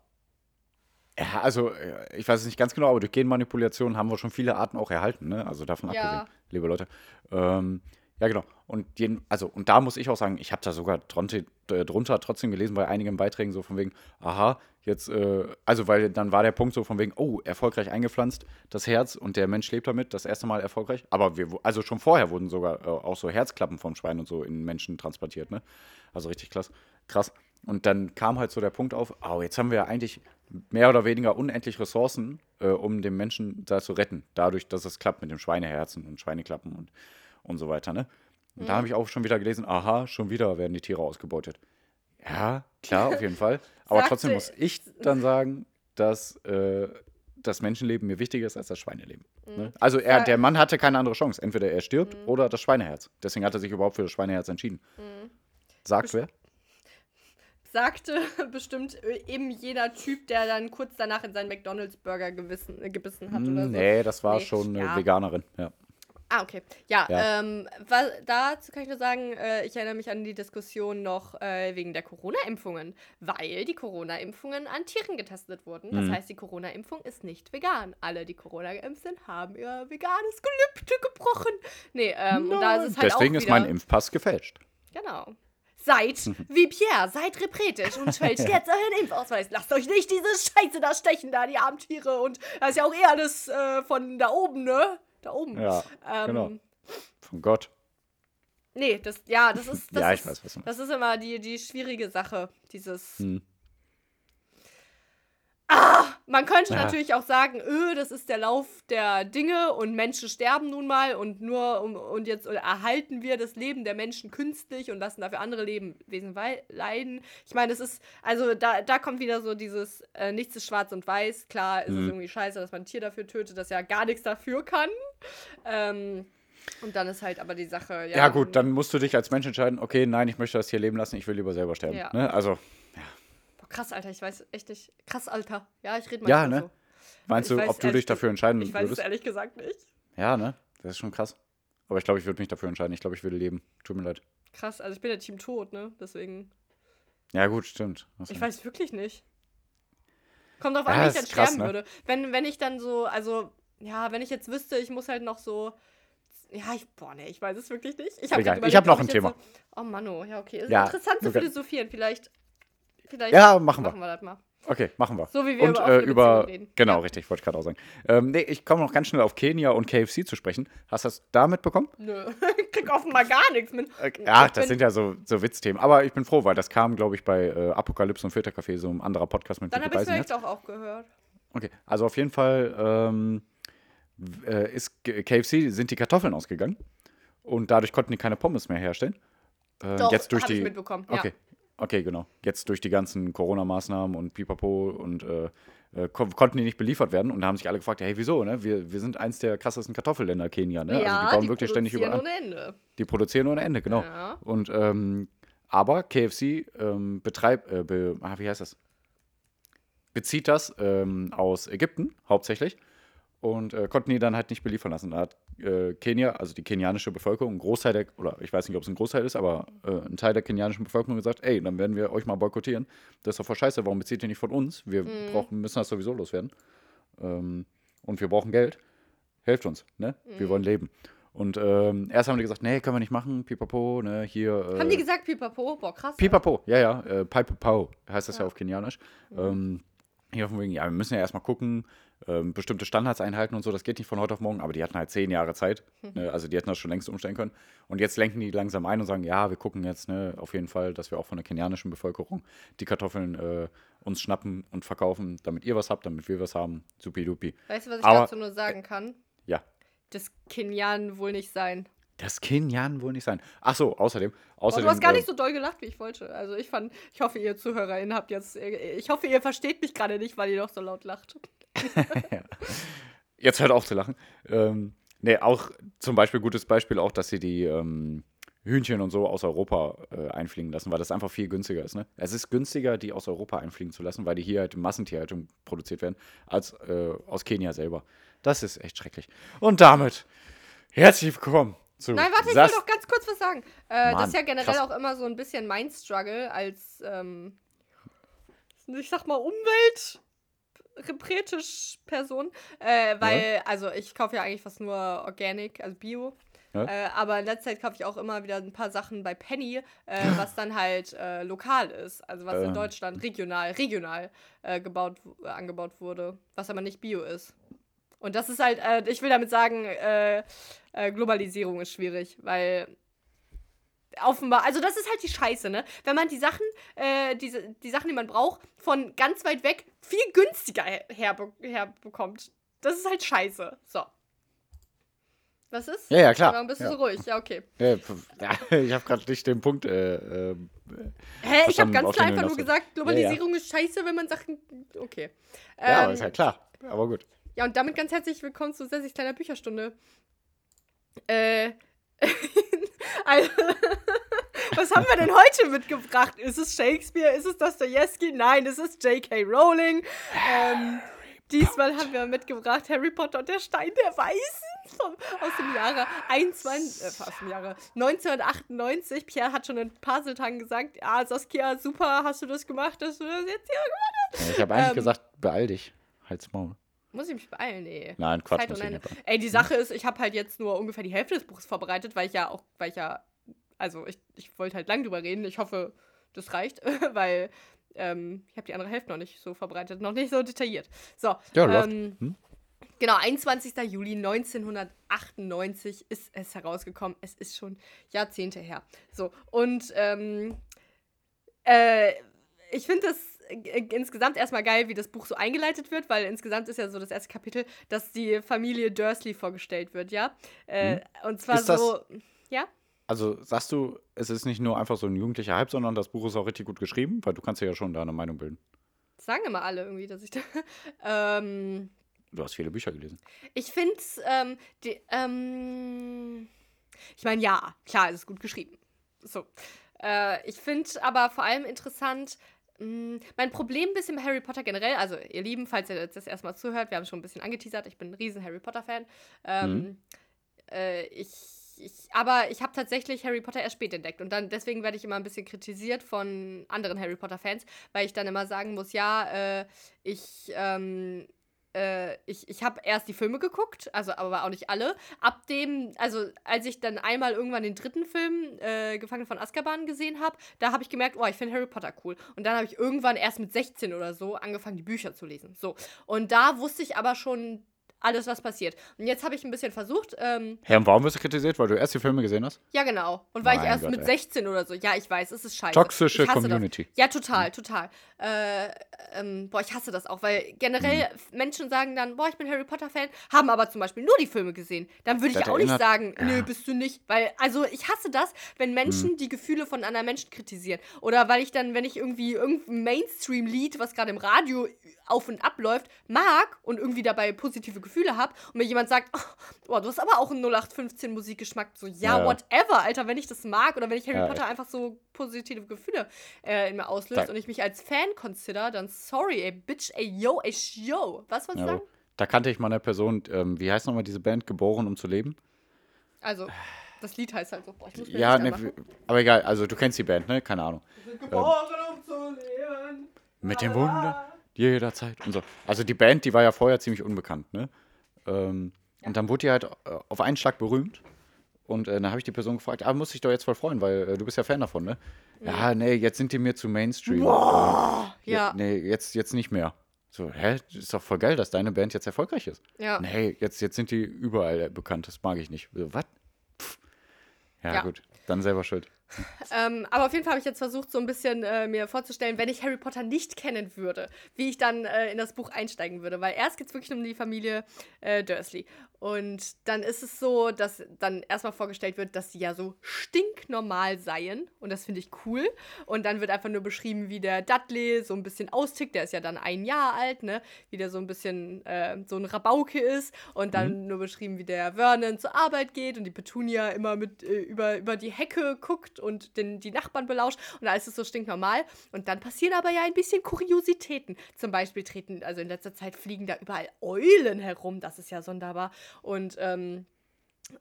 S2: Ja, also äh, ich weiß es nicht ganz genau, aber durch Genmanipulation haben wir schon viele Arten auch erhalten, ne? Also davon
S1: Ja.
S2: abgesehen, liebe Leute. Ähm, ja, genau. Und, jeden, also, und da muss ich auch sagen, ich habe da sogar drunter, äh, drunter trotzdem gelesen bei einigen Beiträgen so von wegen, aha, jetzt, äh, also weil dann war der Punkt so von wegen, oh, erfolgreich eingepflanzt, das Herz und der Mensch lebt damit, das erste Mal erfolgreich. Aber wir, also schon vorher wurden sogar äh, auch so Herzklappen vom Schwein und so in Menschen transportiert, ne? Also richtig krass. krass. Und dann kam halt so der Punkt auf, oh, jetzt haben wir ja eigentlich mehr oder weniger unendlich Ressourcen, äh, um den Menschen da zu retten. Dadurch, dass es klappt mit dem Schweineherzen und Schweineklappen und, und so weiter, ne? Und da habe ich auch schon wieder gelesen, aha, schon wieder werden die Tiere ausgebeutet. Ja, klar, auf jeden Fall. Aber trotzdem muss ich dann sagen, dass äh, das Menschenleben mir wichtiger ist als das Schweineleben. Ne? Also er, der Mann hatte keine andere Chance. Entweder er stirbt oder das Schweineherz. Deswegen hat er sich überhaupt für das Schweineherz entschieden. Sagt wer?
S1: Sagte bestimmt äh, eben jener Typ, der dann kurz danach in seinen McDonalds-Burger äh, gebissen hat oder so.
S2: Nee, das war
S1: Nee,
S2: schon eine
S1: ja.
S2: Veganerin. Ja.
S1: Ah, okay. Ja,
S2: Ja.
S1: Ähm, wa- dazu kann ich nur sagen, äh, ich erinnere mich an die Diskussion noch äh, wegen der Corona-Impfungen, weil die Corona-Impfungen an Tieren getestet wurden. Das
S2: Mhm.
S1: heißt, die Corona-Impfung ist nicht vegan. Alle, die Corona geimpft sind, haben ihr veganes Gelübde gebrochen. Nee, ähm, und da ist es halt
S2: Deswegen
S1: auch
S2: ist mein Impfpass gefälscht.
S1: Genau. Seid wie Pierre, seid repretisch und fälscht jetzt euren Impfausweis. Lasst euch nicht diese Scheiße da stechen, da die armen Tiere. Und das ist ja auch eher alles äh, von da oben, ne? Da oben.
S2: Ja,
S1: Ähm,
S2: genau. Von Gott.
S1: Nee, das, ja, das ist, das
S2: Ja, ich
S1: ist,
S2: weiß,
S1: das ist immer die, die schwierige Sache, dieses.
S2: Hm.
S1: Man könnte
S2: Ja.
S1: natürlich auch sagen, öh, das ist der Lauf der Dinge und Menschen sterben nun mal und nur um, und jetzt erhalten wir das Leben der Menschen künstlich und lassen dafür andere Lebewesen wei- leiden. Ich meine, das ist, also da, da kommt wieder so dieses, äh, nichts ist schwarz und weiß. Klar ist es
S2: Mhm.
S1: irgendwie scheiße, dass man ein Tier dafür tötet, das ja gar nichts dafür kann. Ähm, und dann ist halt aber die Sache, ja.
S2: Ja, gut, dann musst du dich als Mensch entscheiden, okay, nein, ich möchte das hier leben lassen, ich will lieber selber sterben.
S1: Ja.
S2: Ne? Also,
S1: krass, Alter, ich weiß echt nicht. Krass, Alter. Ja, ich rede
S2: Ja,
S1: manchmal
S2: ne?
S1: so.
S2: meinst
S1: Ich
S2: du, ob du dich dafür entscheiden
S1: Ich weiß es
S2: würdest?
S1: ehrlich gesagt nicht.
S2: Ja, ne? Das ist schon krass. Aber ich glaube, ich würde mich dafür entscheiden. Ich glaube, ich würde leben. Tut mir leid.
S1: Krass, also ich bin ja Team Tod, ne? Deswegen.
S2: Ja, gut, stimmt. Hast
S1: Ich
S2: du-
S1: weiß wirklich nicht. Kommt drauf
S2: Ja,
S1: an, wie ich dann
S2: krass,
S1: sterben
S2: ne?
S1: würde. Wenn, wenn ich dann so, also, ja, wenn ich jetzt wüsste, ich muss halt noch so. Ja, ich, boah, nee, ich weiß es wirklich nicht. Ich habe
S2: hab noch ein Thema.
S1: So, oh Manno, ja, okay. Ist
S2: Ja,
S1: interessant zu philosophieren. Vielleicht. Vielleicht
S2: Ja, machen wir.
S1: machen wir das mal.
S2: Okay, machen wir.
S1: So wie wir
S2: und,
S1: über
S2: äh, über
S1: reden.
S2: Genau,
S1: Ja.
S2: richtig, wollte ich gerade auch sagen. Ähm, nee, ich komme noch ganz schnell auf Kenia und KFC zu sprechen. Hast du das da mitbekommen?
S1: Nö, ich krieg offenbar gar nichts mit.
S2: Ja,
S1: Ich
S2: das sind ja so, so Witzthemen. Aber ich bin froh, weil das kam, glaube ich, bei äh, Apokalypse und Filtercafé, so ein anderer Podcast mit
S1: Dann habe ich
S2: Reisenherz.
S1: vielleicht auch, auch gehört.
S2: Okay, also auf jeden Fall ähm, äh, ist KFC, sind die Kartoffeln ausgegangen und dadurch konnten die keine Pommes mehr herstellen. Äh,
S1: Doch,
S2: jetzt durch die.
S1: ich mitbekommen, ja.
S2: Okay. genau. Jetzt durch die ganzen Corona-Maßnahmen und Pipapo und äh, äh, kon konnten die nicht beliefert werden und da haben sich alle gefragt, hey, wieso, ne? Wir, wir sind eins der krassesten Kartoffelländer Kenia, ne?
S1: Ja,
S2: also die bauen wirklich ständig
S1: produzieren
S2: überall.
S1: ohne Ende.
S2: Die produzieren ohne Ende, genau.
S1: Ja.
S2: Und ähm, aber KFC ähm, betreibt, äh, be, ah, wie heißt das? Bezieht das ähm, aus Ägypten hauptsächlich und äh, konnten die dann halt nicht beliefern lassen. Da hat äh, Kenia, also die kenianische Bevölkerung, ein Großteil der, oder ich weiß nicht, ob es ein Großteil ist, aber äh, ein Teil der kenianischen Bevölkerung gesagt, ey, dann werden wir euch mal boykottieren. Das ist doch voll scheiße, warum bezieht ihr nicht von uns? Wir brauchen, müssen das sowieso loswerden. Ähm, und wir brauchen Geld. Helft uns, ne? Wir wollen leben. Und ähm, erst haben die gesagt, nee, können wir nicht machen, pipapo, ne, hier. Äh,
S1: Haben die gesagt Pipapo? Boah, krass.
S2: Pipapo, ja, ja, äh, Pipapo heißt das ja, auf Kenianisch. Ähm, hier von wegen, ja, wir müssen ja erstmal gucken, ähm, bestimmte Standards einhalten und so, das geht nicht von heute auf morgen, aber die hatten halt zehn Jahre Zeit, ne, also die hätten das schon längst umstellen können. Und jetzt lenken die langsam ein und sagen, ja, wir gucken jetzt ne, auf jeden Fall, dass wir auch von der kenianischen Bevölkerung die Kartoffeln äh, uns schnappen und verkaufen, damit ihr was habt, damit wir was haben, supi-dupi.
S1: Weißt du, was ich
S2: Aber-
S1: dazu nur sagen kann?
S2: Ja,
S1: Das Kenian wohl nicht sein.
S2: Das Kenian wohl nicht sein. Ach so, außerdem,
S1: Oh,
S2: außerdem
S1: du hast gar nicht so doll gelacht, wie ich wollte. Also ich fand, ich hoffe, ihr ZuhörerInnen habt jetzt, äh, ich hoffe, ihr versteht mich gerade nicht, weil ihr doch so laut lacht.
S2: Jetzt hört auf zu lachen. Ähm, nee, auch zum Beispiel, gutes Beispiel auch, dass sie die ähm, Hühnchen und so aus Europa äh, einfliegen lassen, weil das einfach viel günstiger ist. Ne? Es ist günstiger, die aus Europa einfliegen zu lassen, weil die hier halt in Massentierhaltung produziert werden, als äh, aus Kenia selber. Das ist echt schrecklich. Und damit herzlich willkommen zu
S1: Nein, warte, ich will doch ganz kurz was sagen. Äh, das
S2: Mann,
S1: ist ja generell
S2: krass.
S1: auch immer so ein bisschen mein Struggle als, ähm, ich sag mal, Umwelt. Repretisch Person, äh, weil, also ich kaufe ja eigentlich fast nur Organic, also Bio.
S2: Ja.
S1: Äh, aber in letzter Zeit kaufe ich auch immer wieder ein paar Sachen bei Penny, äh, was dann halt äh, lokal ist. Also was in
S2: Ähm.
S1: Deutschland regional, regional äh, gebaut, äh, angebaut wurde, was aber nicht Bio ist. Und das ist halt, äh, ich will damit sagen, äh, Globalisierung ist schwierig, weil offenbar, also das ist halt die Scheiße, ne? Wenn man die Sachen, äh, diese, die Sachen, die man braucht, von ganz weit weg viel günstiger her- herbe herbekommt. Das ist halt scheiße. So. Was ist?
S2: Ja, ja, klar.
S1: Warum bist du
S2: Ja.
S1: so ruhig? Ja, okay.
S2: Ja, ich habe gerade nicht den Punkt. Äh, äh,
S1: Hä, ich habe ganz klar einfach nur gesagt, Globalisierung ist scheiße, wenn man Sachen. Okay.
S2: ja,
S1: Ähm,
S2: ist ja klar. Aber gut.
S1: Ja, und damit ganz herzlich willkommen zu Sessis kleiner Bücherstunde. Äh. also, was haben wir denn heute mitgebracht? Ist es Shakespeare? Ist es Dostoevsky? Nein, es ist J.K. Rowling. Ähm, diesmal haben wir mitgebracht Harry Potter und der Stein der Weisen vom, aus dem Jahre 21, äh, aus dem Jahre 1998. Pierre hat schon in ein paar Tagen gesagt, ja, Saskia, super, hast du das gemacht, dass du das jetzt hier gemacht hast?
S2: Ich habe eigentlich
S1: ähm,
S2: gesagt, beeil dich. Halt's Maul.
S1: Muss ich mich beeilen? Nee.
S2: Nein, Quatsch.
S1: Zeit
S2: muss ich nicht.
S1: Ey, die Sache ist, ich habe halt jetzt nur ungefähr die Hälfte des Buchs vorbereitet, weil ich ja auch, weil ich ja, also ich, ich wollte halt lang drüber reden. Ich hoffe, das reicht, weil ähm, ich habe die andere Hälfte noch nicht so vorbereitet, noch nicht so detailliert. So,
S2: Ja,
S1: ähm,
S2: Hm?
S1: genau, 21. Juli 1998 ist es herausgekommen. Es ist schon Jahrzehnte her. So, und ähm, äh, ich finde das insgesamt erstmal geil, wie das Buch so eingeleitet wird, weil insgesamt ist ja so das erste Kapitel, dass die Familie Dursley vorgestellt wird, ja. Äh, Und zwar
S2: Mhm. Das-
S1: so. Ja?
S2: Also sagst du, es ist nicht nur einfach so ein jugendlicher Hype, sondern das Buch ist auch richtig gut geschrieben, weil du kannst ja schon da eine Meinung bilden.
S1: Das sagen immer alle irgendwie, dass ich da. ähm,
S2: Du hast viele Bücher gelesen.
S1: ich finde ähm, die, ähm, ich meine, ja, klar, es ist gut geschrieben. So. Äh, ich finde aber vor allem interessant, mein Problem ein bisschen bei Harry Potter generell, also ihr Lieben, falls ihr jetzt das erstmal zuhört, wir haben schon ein bisschen angeteasert, ich bin ein riesen Harry Potter-Fan. Ähm, äh, ich, ich, aber ich habe tatsächlich Harry Potter erst spät entdeckt und dann deswegen werde ich immer ein bisschen kritisiert von anderen Harry Potter-Fans, weil ich dann immer sagen muss, ja, äh, ich, ähm, äh, ich, ich habe erst die Filme geguckt, also aber auch nicht alle. Ab dem, also als ich dann einmal irgendwann den dritten Film, äh, Gefangen von Azkaban, gesehen habe, da habe ich gemerkt, oh, ich finde Harry Potter cool. Und dann habe ich irgendwann erst mit 16 oder so angefangen, die Bücher zu lesen. So. Und da wusste ich aber schon alles, was passiert. Und jetzt habe ich ein bisschen versucht, ähm,
S2: Herr, und warum wirst du kritisiert? Weil du erst die Filme gesehen hast?
S1: ja genau. Und weil ich erst
S2: Gott,
S1: mit
S2: ey.
S1: 16 oder so, ja, ich weiß, es ist scheiße.
S2: Toxische Community.
S1: Das. Ja, total, total. Äh, ähm, boah, ich hasse das auch, weil generell
S2: Mhm.
S1: Menschen sagen dann, boah, ich bin Harry Potter-Fan, haben aber zum Beispiel nur die Filme gesehen. Dann würde ich auch nicht
S2: erinnert-
S1: sagen, nö,
S2: Ja.
S1: bist du nicht. Weil, also ich hasse das, wenn Menschen
S2: Mhm.
S1: die Gefühle von anderen Menschen kritisieren. Oder weil ich dann, wenn ich irgendwie irgendein Mainstream-Lied, was gerade im Radio auf und ab läuft, mag und irgendwie dabei positive Gefühle habe und mir jemand sagt, oh, boah, du hast aber auch einen 0815 Musikgeschmack. So, ja,
S2: Ja.
S1: whatever, Alter, wenn ich das mag oder wenn ich Harry
S2: Ja,
S1: Potter einfach so positive Gefühle äh, in mir auslöst
S2: Da-
S1: und ich mich als Fan consider, dann sorry, ey, bitch, ey, yo, ey, yo. Was wolltest du sagen?
S2: da kannte ich mal eine Person, ähm, wie heißt nochmal diese Band, Geboren, um zu leben?
S1: Also, das Lied heißt halt so, boah,
S2: Ja, ne, aber egal, also du kennst die Band, ne? Keine Ahnung.
S1: Geboren, um zu leben.
S2: Mit dem Wunder jederzeit und so. Also die Band, die war ja vorher ziemlich unbekannt, ne? Ähm, Und dann wurde die halt äh, auf einen Schlag berühmt. Und äh, dann habe ich die Person gefragt, ah, muss ich doch jetzt voll freuen, weil äh, du bist ja Fan davon, ne? Ja, nee, jetzt sind die mir zu Mainstream. Ähm,
S1: Ja.
S2: Nee, jetzt, jetzt nicht mehr. So, hä? Ist doch voll geil, dass deine Band jetzt erfolgreich ist.
S1: Ja.
S2: Nee, jetzt, jetzt sind die überall bekannt, das mag ich nicht. So, was? Ja,
S1: Ja.
S2: gut, dann selber schuld.
S1: Ähm, aber auf jeden Fall habe ich jetzt versucht, so ein bisschen äh, mir vorzustellen, wenn ich Harry Potter nicht kennen würde, wie ich dann äh, in das Buch einsteigen würde. Weil erst geht es wirklich um die Familie äh, Dursley. Und dann ist es so, dass dann erstmal vorgestellt wird, dass sie ja so stinknormal seien. Und das finde ich cool. Und dann wird einfach nur beschrieben, wie der Dudley so ein bisschen austickt. Der ist ja dann ein Jahr alt, ne? Wie der so ein bisschen äh, so ein Rabauke ist. Und dann nur beschrieben, wie der Vernon zur Arbeit geht und die Petunia immer mit äh, über, über die Hecke guckt und den, die Nachbarn belauscht. Und da ist es so stinknormal. Und dann passieren aber ja ein bisschen Kuriositäten. Zum Beispiel treten, also in letzter Zeit fliegen da überall Eulen herum. Das ist ja sonderbar. Und ähm,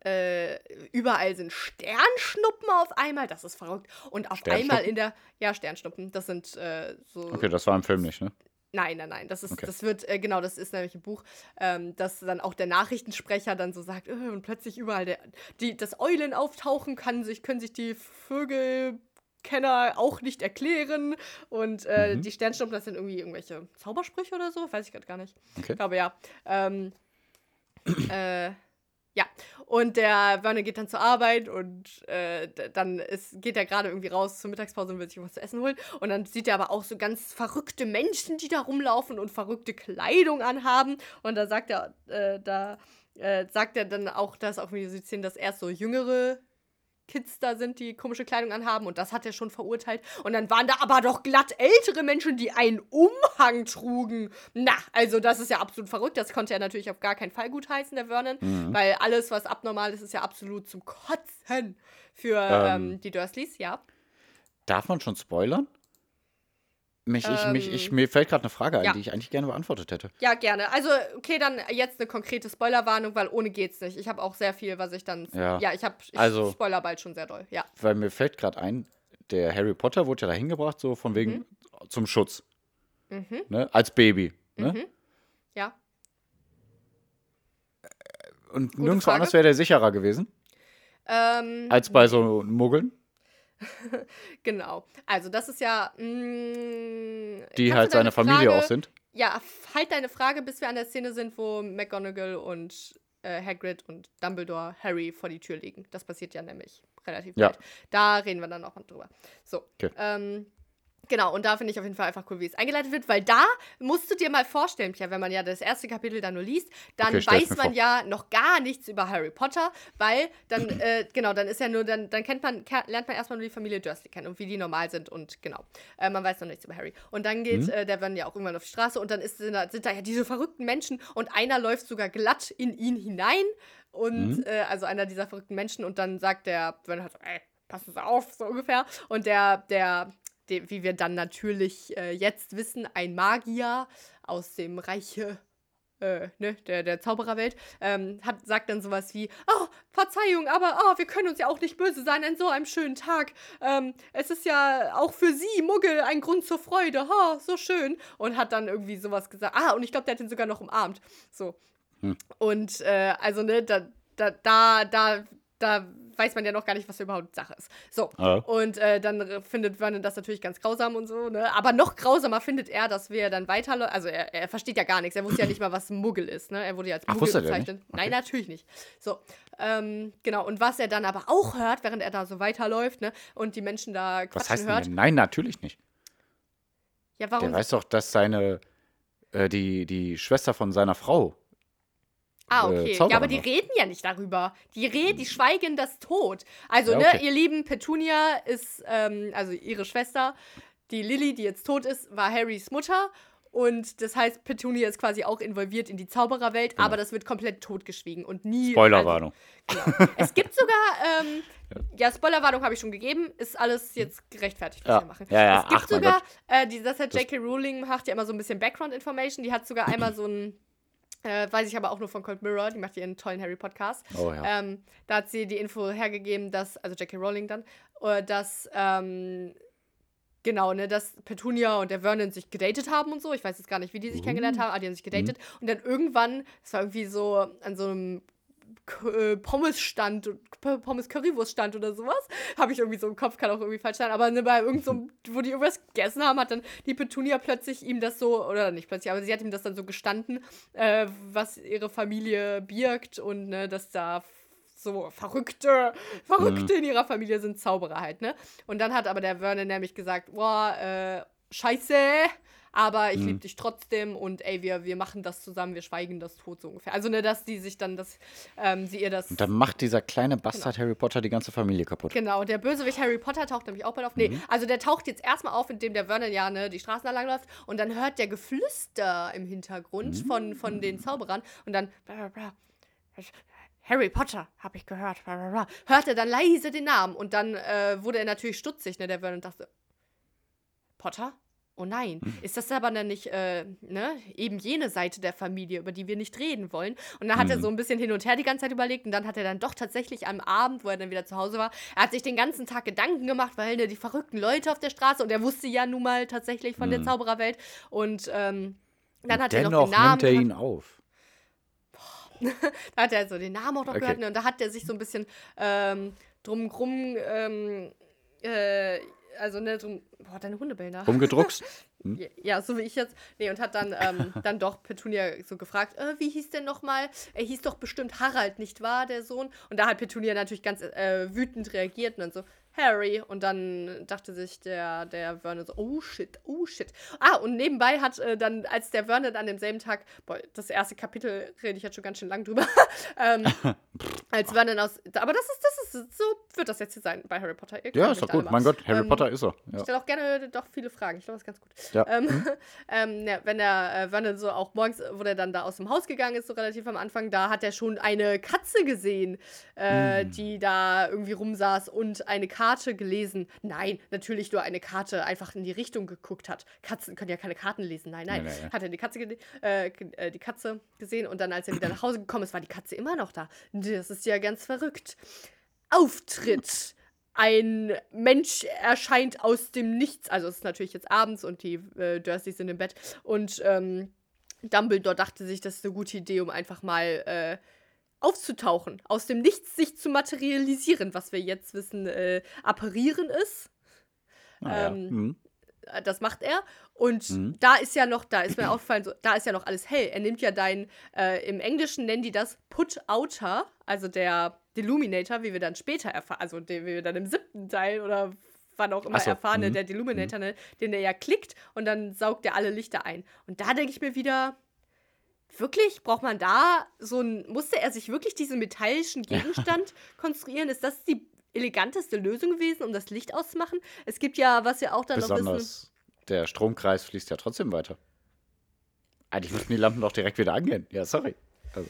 S1: äh, überall sind Sternschnuppen auf einmal. Das ist verrückt. Und auf einmal in der. Ja, Sternschnuppen. Das sind äh, so.
S2: Okay, das war im Film nicht, ne?
S1: Nein, nein, nein. Das ist,
S2: Okay.
S1: das wird, äh, genau, das ist nämlich ein Buch, ähm, dass dann auch der Nachrichtensprecher dann so sagt, äh, und plötzlich überall der, die, das Eulen auftauchen kann sich, können sich die Vögelkenner auch nicht erklären. Und äh,
S2: Mhm.
S1: die Sternschnuppen, das sind irgendwie irgendwelche Zaubersprüche oder so, weiß ich gerade gar nicht.
S2: Okay.
S1: Ich glaube ja. Ähm, äh, ja, und der Vernon geht dann zur Arbeit und äh, dann ist, geht er gerade irgendwie raus zur Mittagspause und will sich was zu essen holen. Und dann sieht er aber auch so ganz verrückte Menschen, die da rumlaufen und verrückte Kleidung anhaben. Und da sagt er, äh, da äh, sagt er dann auch, dass auch wie sie sehen, dass erst so jüngere Kids da sind, die komische Kleidung anhaben und das hat er schon verurteilt. Und dann waren da aber doch glatt ältere Menschen, die einen Umhang trugen. Na, also das ist ja absolut verrückt. Das konnte er natürlich auf gar keinen Fall gutheißen, der Vernon, weil alles, was abnormal ist, ist ja absolut zum Kotzen für ähm,
S2: Ähm.
S1: die Dursleys, ja.
S2: Darf man schon spoilern? Mich, ich, mich, ich,
S1: Ähm,
S2: mir fällt gerade eine Frage ein,
S1: ja.
S2: die ich eigentlich gerne beantwortet hätte.
S1: Ja, gerne. Also, okay, dann jetzt eine konkrete Spoilerwarnung, weil ohne geht's nicht. Ich habe auch sehr viel, was ich dann.
S2: Ja.
S1: ja ich habe. Ich
S2: Also-
S1: Spoiler bald schon sehr doll. Ja.
S2: Weil mir fällt gerade ein, der Harry Potter wurde ja da hingebracht, so von wegen
S1: Mhm.
S2: zum Schutz. Ne? Als Baby. Ne?
S1: Mhm. Ja.
S2: Und nirgendwo
S1: Frage.
S2: anders wäre der sicherer gewesen,
S1: Ähm,
S2: als bei so Muggeln,
S1: Genau. Also das ist ja. Mh,
S2: die
S1: kannst
S2: halt seine Familie
S1: Frage,
S2: auch sind.
S1: Ja, halt deine Frage, bis wir an der Szene sind, wo McGonagall und äh, Hagrid und Dumbledore Harry vor die Tür legen. Das passiert ja nämlich relativ
S2: Ja.
S1: bald. Da reden wir dann noch mal drüber. So.
S2: Okay.
S1: Ähm, Genau, und da finde ich auf jeden Fall einfach cool, wie es eingeleitet wird, weil da musst du dir mal vorstellen, Pia, wenn man ja das erste Kapitel dann nur liest, dann
S2: Okay,
S1: weiß man
S2: vor.
S1: ja noch gar nichts über Harry Potter, weil dann, äh, genau, dann ist ja nur, dann, dann kennt man, lernt man erstmal nur die Familie Dursley kennen und wie die normal sind und genau. Äh, man weiß noch nichts über Harry. Und dann geht
S2: Mhm.
S1: äh, der Vernon ja auch irgendwann auf die Straße und dann ist, sind, da, sind da ja diese verrückten Menschen und einer läuft sogar glatt in ihn hinein und,
S2: Mhm.
S1: äh, also einer dieser verrückten Menschen und dann sagt der Vernon halt ey, passen Sie auf, so ungefähr. Und der, der, der wie wir dann natürlich äh, jetzt wissen, ein Magier aus dem Reiche äh, ne, der, der Zaubererwelt, ähm, hat, sagt dann sowas wie, oh, Verzeihung, aber oh, wir können uns ja auch nicht böse sein an so einem schönen Tag. Ähm, es ist ja auch für Sie, Muggel, ein Grund zur Freude. Ha, so schön. Und hat dann irgendwie sowas gesagt. Ah, und ich glaube, der hat ihn sogar noch umarmt. So.
S2: Hm.
S1: Und äh, also, ne, da, da, da, da, da weiß man ja noch gar nicht, was überhaupt Sache ist. So.
S2: Ja.
S1: Und äh, dann findet Vernon das natürlich ganz grausam und so, ne? Aber noch grausamer findet er, dass wir dann weiter. Also er, er versteht ja gar nichts. Er wusste ja nicht mal, was Muggel ist, ne? Er wurde ja als
S2: Ach,
S1: Muggel bezeichnet.
S2: nicht?
S1: Nein, natürlich nicht. So. Ähm, genau. Und was er dann aber auch hört, während er da so weiterläuft, ne? Und die Menschen da
S2: Was
S1: quatschen
S2: heißt denn?
S1: hört.
S2: denn? Nein, natürlich nicht.
S1: Ja, warum?
S2: Der weiß doch, dass seine, äh, die, die Schwester von seiner Frau.
S1: Ah,
S2: äh,
S1: okay. ja,
S2: Zauberer
S1: aber die reden ja nicht darüber. Die reden, die schweigen das tot. Also,
S2: Ja,
S1: ne,
S2: okay.
S1: ihr Lieben, Petunia ist, ähm, also ihre Schwester, die Lily, die jetzt tot ist, war Harrys Mutter. Und das heißt, Petunia ist quasi auch involviert in die Zaubererwelt, aber das wird komplett totgeschwiegen und nie.
S2: Genau. Spoilerwarnung.
S1: Also, genau. es gibt sogar, ähm, ja, Spoilerwarnung habe ich schon gegeben, ist alles jetzt gerechtfertigt, was
S2: Ja.
S1: wir machen.
S2: Ja, ja,
S1: Es gibt
S2: ach,
S1: sogar, äh, die, das hat J.K. Rowling macht ja immer so ein bisschen Background-Information, die hat sogar einmal so ein. Äh, weiß ich aber auch nur von Cold Mirror, die macht ihren tollen Harry-Podcast.
S2: Oh ja.
S1: Ähm, da hat sie die Info hergegeben, dass, also J.K. Rowling dann, äh, dass, ähm, genau, ne, dass Petunia und der Vernon sich gedatet haben und so. Ich weiß jetzt gar nicht, wie die sich
S2: Uh.
S1: kennengelernt haben, aber die haben sich gedatet.
S2: Mhm.
S1: Und dann irgendwann, es war irgendwie so an so einem Pommesstand, P- Pommes-Currywurststand oder sowas. Habe ich irgendwie so im Kopf, kann auch irgendwie falsch sein. Aber ne, bei irgendeinem, wo die irgendwas gegessen haben, hat dann die Petunia plötzlich ihm das so, oder nicht plötzlich, aber sie hat ihm das dann so gestanden, äh, was ihre Familie birgt und ne, dass da so Verrückte, Verrückte in ihrer Familie sind Zauberer halt, ne? Und dann hat aber der Vernon nämlich gesagt, boah, äh, scheiße, aber ich liebe dich trotzdem und ey, wir, wir machen das zusammen, wir schweigen das tot so ungefähr. Also, ne, dass die sich dann, dass ähm, sie ihr das.
S2: Und dann macht dieser kleine Bastard Harry Potter die ganze Familie kaputt.
S1: Genau, der Bösewicht Harry Potter taucht nämlich auch bald auf. Nee,
S2: Mhm.
S1: also der taucht jetzt erstmal auf, indem der Vernon ja ne, die Straßen lang läuft und dann hört der Geflüster im Hintergrund
S2: Mhm.
S1: von, von den Zauberern und dann bla, bla, bla. Harry Potter, habe ich gehört. Hört er dann leise den Namen und dann äh, wurde er natürlich stutzig, ne, der Vernon dachte, Potter? Oh nein,
S2: Hm.
S1: ist das aber dann nicht, äh, ne, eben jene Seite der Familie, über die wir nicht reden wollen? Und dann hat er
S2: Hm.
S1: so ein bisschen hin und her die ganze Zeit überlegt und dann hat er dann doch tatsächlich am Abend, wo er dann wieder zu Hause war, er hat sich den ganzen Tag Gedanken gemacht, weil ne, die verrückten Leute auf der Straße und er wusste ja nun mal tatsächlich von der Zaubererwelt und ähm, dann hat er noch
S2: Hm.
S1: Den Namen.
S2: nimmt er ihn auf.
S1: Da hat er so den Namen auch noch
S2: Okay.
S1: gehört ne, und da hat er sich so ein bisschen ähm, drumrum, ähm, äh, also ne, drum, boah, deine Hunde bellen nach.
S2: Rumgedruckst.
S1: Ja, Ja, so wie ich jetzt. Nee, und hat dann, ähm, dann doch Petunia so gefragt, äh, wie hieß denn nochmal? Er hieß doch bestimmt Harald, nicht wahr, der Sohn? Und da hat Petunia natürlich ganz äh, wütend reagiert und dann so, Harry. Und dann dachte sich der, der Vernon so, oh shit, oh shit. Ah, und nebenbei hat äh, dann, als der Vernon an demselben Tag, boah, das erste Kapitel rede ich jetzt schon ganz schön lang drüber, ähm, als Vernon aus, aber das ist, das ist, so wird das jetzt hier sein bei Harry Potter. Ihr
S2: Ja, ist doch gut. Mein Gott, Harry
S1: Ähm,
S2: Potter ist er.
S1: ich
S2: Ja.
S1: stelle auch gerne doch viele Fragen. Ich glaube, das ist ganz gut.
S2: Ja.
S1: Ähm, ähm, ja, wenn der äh, Vernon so auch morgens, wo der dann da aus dem Haus gegangen ist, so relativ am Anfang, da hat er schon eine Katze gesehen, äh, die da irgendwie rumsaß und eine Karte gelesen. Nein, natürlich nur eine Karte einfach in die Richtung geguckt hat. Katzen können ja keine Karten lesen. Nein, nein.
S2: Nee, nee.
S1: Hat er die Katze, äh, äh, die Katze gesehen und dann, als er wieder nach Hause gekommen ist, war die Katze immer noch da. Das ist ja ganz verrückt. Auftritt. Ein Mensch erscheint aus dem Nichts. Also es ist natürlich jetzt abends und die äh, Dursleys sind im Bett. Und ähm, Dumbledore dachte sich, das ist eine gute Idee, um einfach mal äh, aufzutauchen. Aus dem Nichts sich zu materialisieren, was wir jetzt wissen, äh, apparieren ist.
S2: Naja.
S1: ähm,
S2: Mhm.
S1: Äh, Das macht er. Und
S2: Mhm.
S1: da ist ja noch, da ist mir aufgefallen, so, da ist ja noch alles hell. Er nimmt ja dein, äh, im Englischen nennen die das Put-Outer, also der Deluminator, wie wir dann später erfahren, also den, wie wir dann im siebten Teil oder wann auch immer
S2: so,
S1: erfahren, ne,
S2: mhm.
S1: der Deluminator, ne, den er ja klickt und dann saugt er alle Lichter ein. Und da denke ich mir wieder, wirklich, braucht man da so ein, musste er sich wirklich diesen metallischen Gegenstand konstruieren? Ist das die eleganteste Lösung gewesen, um das Licht auszumachen? Es gibt ja, was wir auch dann noch wissen.
S2: Besonders der Stromkreis fließt ja trotzdem weiter. Eigentlich müssten die Lampen doch direkt wieder angehen. Ja, sorry. Also,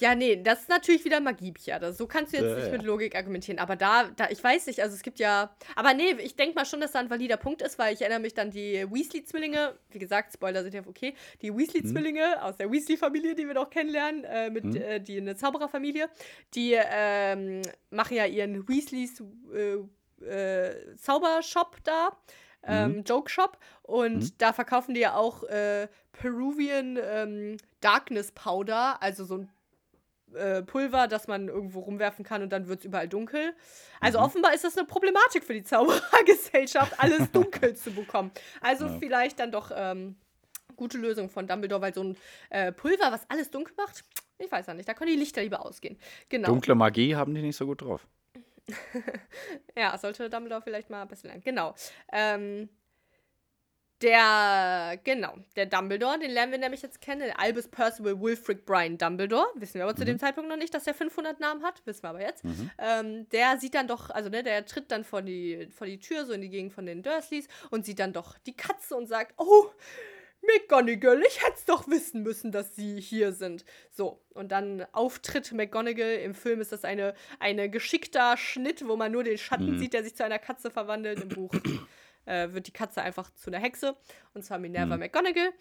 S1: Ja, nee, das ist natürlich wieder Magie, Pia. Das- So kannst du jetzt
S2: Ja,
S1: nicht mit Logik argumentieren. Aber da, da, ich weiß nicht, also es gibt ja. Aber nee, ich denke mal schon, dass da ein valider Punkt ist, weil ich erinnere mich dann die Weasley-Zwillinge, wie gesagt, Spoiler sind ja okay, die Weasley-Zwillinge aus der Weasley-Familie, die wir noch kennenlernen, äh, mit äh, die eine Zaubererfamilie, die ähm, machen ja ihren Weasleys äh, äh, Zaubershop da. Ähm, Joke Shop und da verkaufen die ja auch äh, Peruvian ähm, Darkness Powder, also so ein äh, Pulver, das man irgendwo rumwerfen kann und dann wird es überall dunkel. Also
S2: Mhm.
S1: offenbar ist das eine Problematik für die Zauberergesellschaft, alles dunkel zu bekommen. Also
S2: Ja.
S1: vielleicht dann doch ähm, gute Lösung von Dumbledore, weil so ein äh, Pulver, was alles dunkel macht, ich weiß ja nicht, da können die Lichter lieber ausgehen. Genau.
S2: Dunkle Magie haben die nicht so gut drauf.
S1: Ja, sollte Dumbledore vielleicht mal besser lernen. Genau. Ähm, der, genau, der Dumbledore, den lernen wir nämlich jetzt kennen. Albus Percival Wilfrid Brian Dumbledore. Wissen wir aber zu dem Zeitpunkt noch nicht, dass er 500 Namen hat. Wissen wir aber jetzt. Ähm, der sieht dann doch, also ne, der tritt dann vor die, vor die Tür, so in die Gegend von den Dursleys und sieht dann doch die Katze und sagt, oh, McGonagall, ich hätte es doch wissen müssen, dass sie hier sind. So, und dann auftritt McGonagall. Im Film ist das eine, eine geschickter Schnitt, wo man nur den Schatten sieht, der sich zu einer Katze verwandelt. Im Buch äh, wird die Katze einfach zu einer Hexe, und zwar Minerva McGonagall.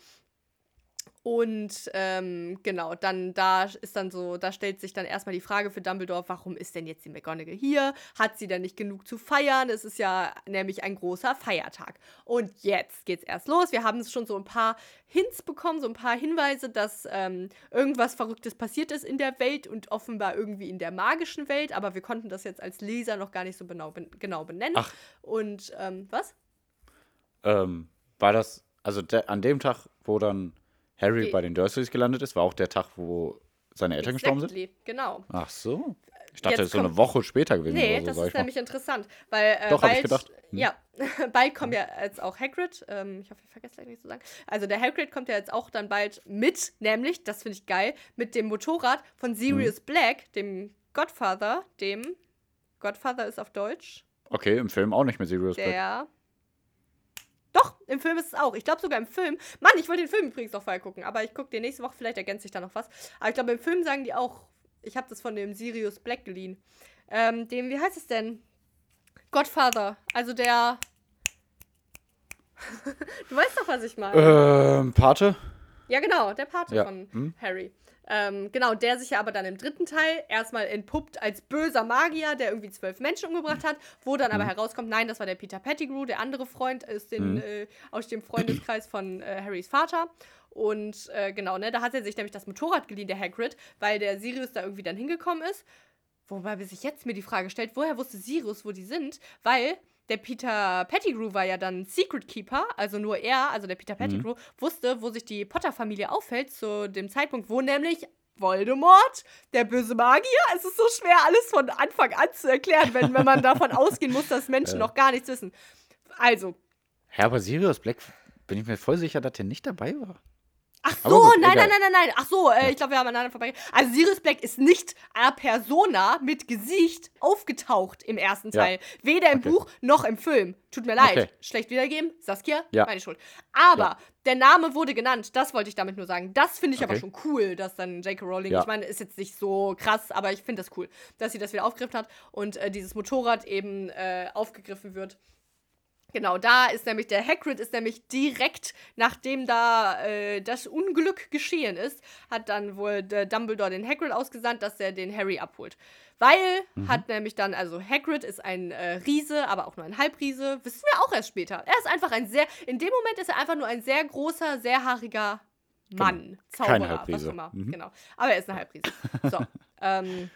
S1: Und ähm, genau, dann da ist dann so, da stellt sich dann erstmal die Frage für Dumbledore, warum ist denn jetzt die McGonagall hier? Hat sie denn nicht genug zu feiern? Es ist ja nämlich ein großer Feiertag. Und jetzt geht's erst los. Wir haben schon so ein paar Hints bekommen, so ein paar Hinweise, dass ähm, irgendwas Verrücktes passiert ist in der Welt und offenbar irgendwie in der magischen Welt, aber wir konnten das jetzt als Leser noch gar nicht so genau, ben genau benennen.
S2: Ach.
S1: Und ähm, was?
S2: Ähm, war das, also der, an dem Tag, wo dann Harry
S1: Okay.
S2: bei den Dursleys gelandet ist, war auch der Tag, wo seine Eltern gestorben sind?
S1: Exactly, Genau.
S2: Ach so. Ich dachte, es ist so eine Woche später gewesen
S1: Nee,
S2: oder so,
S1: das ist
S2: ich mal.
S1: nämlich interessant, weil äh,
S2: Doch, hab ich
S1: bald,
S2: gedacht. Hm.
S1: ja, bald kommt ja jetzt auch Hagrid, ähm, ich hoffe, ich vergesse gleich nicht zu sagen, also der Hagrid kommt ja jetzt auch dann bald mit, nämlich, das finde ich geil, mit dem Motorrad von Sirius
S2: Hm.
S1: Black, dem Godfather, dem, Godfather ist auf Deutsch,
S2: Okay, im Film auch nicht mit Sirius Black.
S1: Doch, im Film ist es auch. Ich glaube sogar im Film. Mann, ich wollte den Film übrigens noch vorher gucken, aber ich gucke den nächste Woche, vielleicht ergänzt sich da noch was. Aber ich glaube, im Film sagen die auch, ich habe das von dem Sirius Black geliehen. Ähm, dem, wie heißt es denn? Godfather. Also der. du weißt doch, was ich meine.
S2: Ähm, Pate?
S1: Ja, genau, der Pate
S2: Ja,
S1: von
S2: hm.
S1: Harry. Ähm, genau, der sich ja aber dann im dritten Teil erstmal entpuppt als böser Magier, der irgendwie zwölf Menschen umgebracht hat, wo dann
S2: Mhm.
S1: aber herauskommt, nein, das war der Peter Pettigrew, der andere Freund ist den,
S2: Mhm.
S1: äh, aus dem Freundeskreis von äh, Harrys Vater. Und äh, genau, ne, da hat er sich nämlich das Motorrad geliehen, der Hagrid, weil der Sirius da irgendwie dann hingekommen ist. Wobei sich jetzt mir die Frage stellt, woher wusste Sirius, wo die sind? Weil der Peter Pettigrew war ja dann Secret Keeper, also nur er, also der Peter Pettigrew, wusste, wo sich die Potter-Familie aufhält, zu dem Zeitpunkt, wo nämlich Voldemort, der böse Magier. Es ist so schwer, alles von Anfang an zu erklären, wenn, wenn man davon ausgehen muss, dass Menschen noch gar nichts wissen. Also,
S2: Ja, aber Sirius Black bin ich mir voll sicher, dass der nicht dabei war.
S1: Ach
S2: Aber
S1: so,
S2: gut,
S1: nein,
S2: egal.
S1: nein, nein, nein, nein. Ach so, äh, ich glaube, wir haben aneinander vorbei. Also Sirius Black ist nicht a persona mit Gesicht aufgetaucht im ersten
S2: Ja.
S1: Teil. Weder im
S2: Okay.
S1: Buch noch im Film. Tut mir leid.
S2: Okay.
S1: Schlecht wiedergeben. Saskia,
S2: Ja.
S1: meine Schuld. Aber
S2: Ja.
S1: der Name wurde genannt. Das wollte ich damit nur sagen. Das finde ich aber
S2: Okay.
S1: schon cool, dass dann J.K. Rowling,
S2: Ja.
S1: ich meine, ist jetzt nicht so krass, aber ich finde das cool, dass sie das wieder aufgegriffen hat und äh, dieses Motorrad eben äh, aufgegriffen wird. Genau, da ist nämlich der Hagrid ist nämlich direkt nachdem da äh, das Unglück geschehen ist, hat dann wohl der Dumbledore den Hagrid ausgesandt, dass er den Harry abholt. Weil hat nämlich dann, also Hagrid ist ein äh, Riese, aber auch nur ein Halbriese, wissen wir auch erst später. Er ist einfach ein sehr, in dem Moment ist er einfach nur ein sehr großer, sehr haariger Mann,
S2: Kein
S1: Zauberer, was
S2: Halbriese.
S1: auch immer.
S2: Mhm.
S1: Genau. Aber er ist eine Halbriese. So, ähm.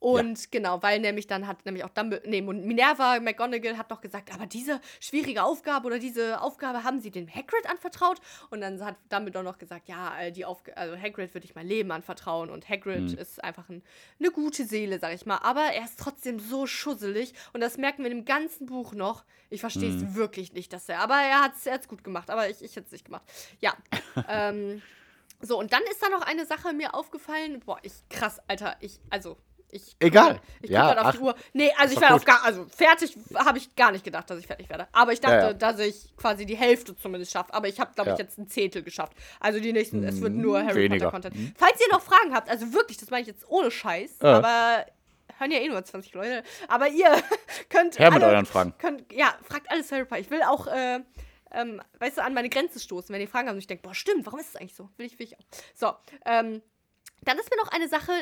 S1: Und genau, weil nämlich dann hat nämlich auch Dumbledore, nee, Minerva McGonagall hat noch gesagt, aber diese schwierige Aufgabe oder diese Aufgabe haben sie dem Hagrid anvertraut. Und dann hat Dumbledore noch gesagt, ja, äh, die Aufgabe, also Hagrid würde ich mein Leben anvertrauen. Und Hagrid ist einfach ein, eine gute Seele, sag ich mal. Aber er ist trotzdem so schusselig. Und das merken wir in dem ganzen Buch noch. Ich verstehe es wirklich nicht, dass er, aber er hat es er hat's gut gemacht. Aber ich, ich hätte es nicht gemacht. Ja. ähm, so, und dann ist da noch eine Sache mir aufgefallen. Boah, ich, krass, Alter, ich, also, ich.
S2: Egal.
S1: Ich
S2: Ja,
S1: auf
S2: ach,
S1: die Uhr. Nee, also ich werde auf gar, also fertig habe ich gar nicht gedacht, dass ich fertig werde. Aber ich dachte,
S2: Ja, ja.
S1: dass ich quasi die Hälfte zumindest schaffe. Aber ich habe, glaube ich, jetzt ein Zehntel geschafft. Also die nächsten, es wird
S2: Mm,
S1: nur Harry
S2: weniger.
S1: Potter Content.
S2: Mhm.
S1: Falls ihr noch Fragen habt, also wirklich, das meine ich jetzt ohne Scheiß, aber hören ja eh nur 20 Leute. Aber ihr könnt.
S2: Her mit
S1: alle-
S2: euren Fragen.
S1: Könnt, ja, fragt alles Harry Potter. Ich will auch, äh, ähm, weißt du, an meine Grenze stoßen, wenn ihr Fragen habt und ich denke, boah, stimmt, warum ist es eigentlich so? Will ich, will ich auch. So, ähm, dann ist mir noch eine Sache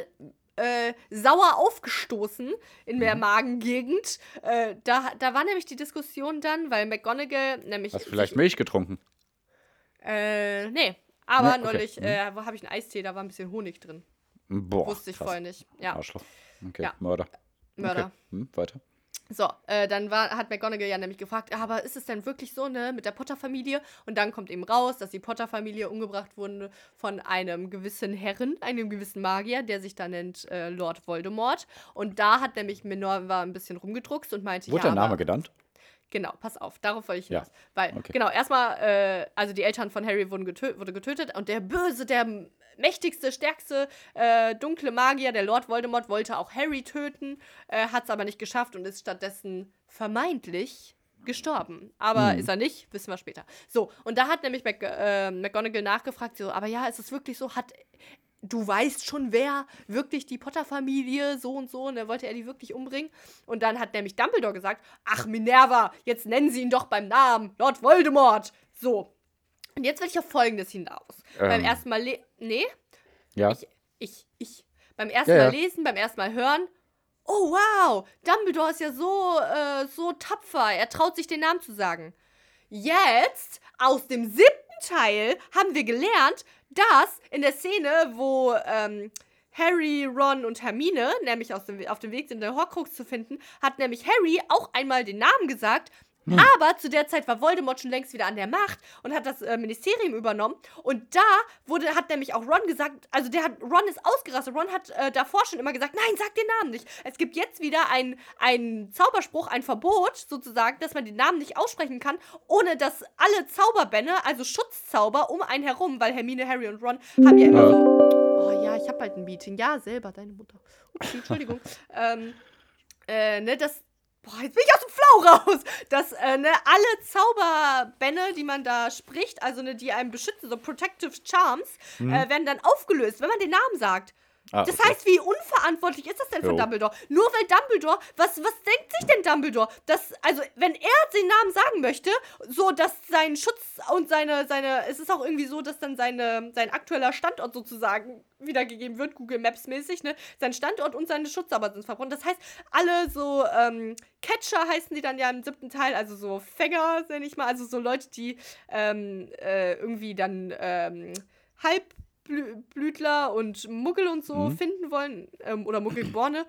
S1: äh, sauer aufgestoßen in der
S2: Mhm.
S1: Magengegend. Äh, da, da war nämlich die Diskussion dann, weil McGonagall nämlich.
S2: Hast du vielleicht Milch getrunken?
S1: Äh, nee. Aber
S2: Ja, okay.
S1: neulich
S2: Mhm.
S1: äh, habe ich einen Eistee, da war ein bisschen Honig drin.
S2: Boah,
S1: Wusste ich
S2: krass.
S1: vorher nicht. Ja,
S2: Arschloch. Okay,
S1: Ja.
S2: Mörder.
S1: Mörder.
S2: Okay. Hm, weiter.
S1: So, äh, dann war, hat McGonagall ja nämlich gefragt, aber ist es denn wirklich so, ne, mit der Potter-Familie? Und dann kommt eben raus, dass die Potter-Familie umgebracht wurde von einem gewissen Herren, einem gewissen Magier, der sich da nennt äh, Lord Voldemort. Und da hat nämlich Minerva ein bisschen rumgedruckst und meinte,
S2: Wurde
S1: ja,
S2: der Name genannt?
S1: Genau, pass auf, darauf wollte ich
S2: Ja.
S1: hinaus. Weil,
S2: Okay.
S1: genau, erstmal, äh, also die Eltern von Harry wurden getö wurde getötet und der böse, der mächtigste, stärkste, äh, dunkle Magier, der Lord Voldemort, wollte auch Harry töten, äh, hat es aber nicht geschafft und ist stattdessen vermeintlich gestorben. Aber
S2: Mhm.
S1: ist er nicht, wissen wir später. So, und da hat nämlich Mac äh, McGonagall nachgefragt, so, aber ja, ist es wirklich so, hat du weißt schon, wer wirklich die Potter-Familie so und so, und dann wollte er die wirklich umbringen. Und dann hat nämlich Dumbledore gesagt, ach Minerva, jetzt nennen sie ihn doch beim Namen, Lord Voldemort. So. Und jetzt will ich auf Folgendes hinaus. Beim
S2: Ähm.
S1: ersten Mal, le nee,
S2: Ja.
S1: ich, ich, ich, beim ersten
S2: Ja,
S1: Mal
S2: ja.
S1: lesen, beim ersten Mal hören, oh wow, Dumbledore ist ja so, äh, so tapfer, er traut sich den Namen zu sagen. Jetzt, aus dem siebten Teil, haben wir gelernt, dass in der Szene, wo ähm, Harry, Ron und Hermine nämlich dem, auf dem Weg sind, den Horcrux zu finden, hat nämlich Harry auch einmal den Namen gesagt. Aber zu der Zeit war Voldemort schon längst wieder an der Macht und hat das äh, Ministerium übernommen. Und da wurde, hat nämlich auch Ron gesagt, also der hat, Ron ist ausgerastet. Ron hat äh, davor schon immer gesagt, nein, sag den Namen nicht. Es gibt jetzt wieder ein, ein Zauberspruch, ein Verbot sozusagen, dass man den Namen nicht aussprechen kann, ohne dass alle Zauberbänne, also Schutzzauber um einen herum, weil Hermine, Harry und Ron haben ja immer
S2: Ja.
S1: so, oh ja, ich habe halt ein Meeting. Ja, selber, deine Mutter. Ups, Entschuldigung. ähm, äh, ne, das, boah, jetzt bin ich aus dem Flow raus, dass, äh, ne, alle Zauberbänne, die man da spricht, also, ne, die einem beschützen, so Protective Charms, äh, werden dann aufgelöst, wenn man den Namen sagt.
S2: Ah,
S1: Das
S2: okay.
S1: heißt, wie unverantwortlich ist das denn von
S2: Jo.
S1: Dumbledore? Nur weil Dumbledore, was, was denkt sich denn Dumbledore? Dass, also, wenn er den Namen sagen möchte, so dass sein Schutz und seine, seine, es ist auch irgendwie so, dass dann seine, sein aktueller Standort sozusagen wiedergegeben wird, Google Maps mäßig, ne? Sein Standort und seine Schutzzauber sind verbunden. Das heißt, alle so, ähm, Catcher heißen die dann ja im siebten Teil, also so Fänger, nenne ich mal, also so Leute, die ähm, äh, irgendwie dann ähm, Halbblütler und Muggel und so
S2: Mhm.
S1: finden wollen, ähm, oder Muggelgeborene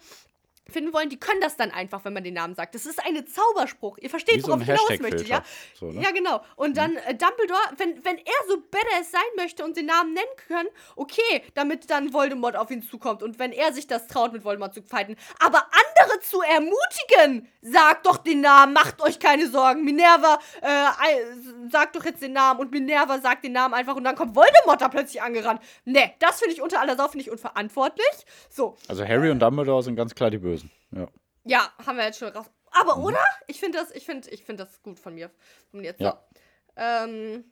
S1: finden wollen, die können das dann einfach, wenn man den Namen sagt. Das ist ein Zauberspruch. Ihr versteht,
S2: Wie so
S1: worauf
S2: ein
S1: ich hinaus möchte, ja?
S2: So, ne?
S1: Ja, genau. Und dann äh, Dumbledore, wenn, wenn er so badass sein möchte und den Namen nennen kann, okay, damit dann Voldemort auf ihn zukommt und wenn er sich das traut, mit Voldemort zu fighten. Aber andere zu ermutigen, sagt doch den Namen, macht euch keine Sorgen. Minerva, äh, sagt doch jetzt den Namen und Minerva sagt den Namen einfach und dann kommt Voldemort da plötzlich angerannt. Ne, das finde ich unter aller Sau, finde ich unverantwortlich. So,
S2: Also Harry und Dumbledore sind ganz klar die Bösen. Ja.
S1: ja, haben wir jetzt schon raus. Aber
S2: Mhm.
S1: oder? Ich finde das, ich finde, ich finde das gut von mir. Von jetzt.
S2: Ja.
S1: Ähm,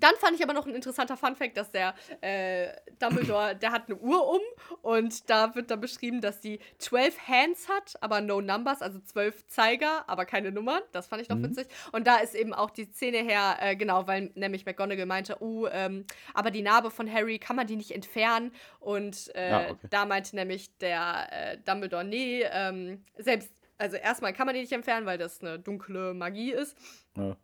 S1: dann fand ich aber noch ein interessanter Funfact, dass der äh, Dumbledore, der hat eine Uhr um und da wird dann beschrieben, dass die 12 Hands hat, aber no numbers, also 12 Zeiger, aber keine Nummern. Das fand ich noch
S2: Mhm.
S1: witzig. Und da ist eben auch die Szene her, äh, genau, weil nämlich McGonagall meinte, uh, ähm, aber die Narbe von Harry, kann man die nicht entfernen? Und äh,
S2: Ah, okay.
S1: da meinte nämlich der äh, Dumbledore, nee, ähm, selbst, also erstmal kann man die nicht entfernen, weil das eine dunkle Magie ist.
S2: ja.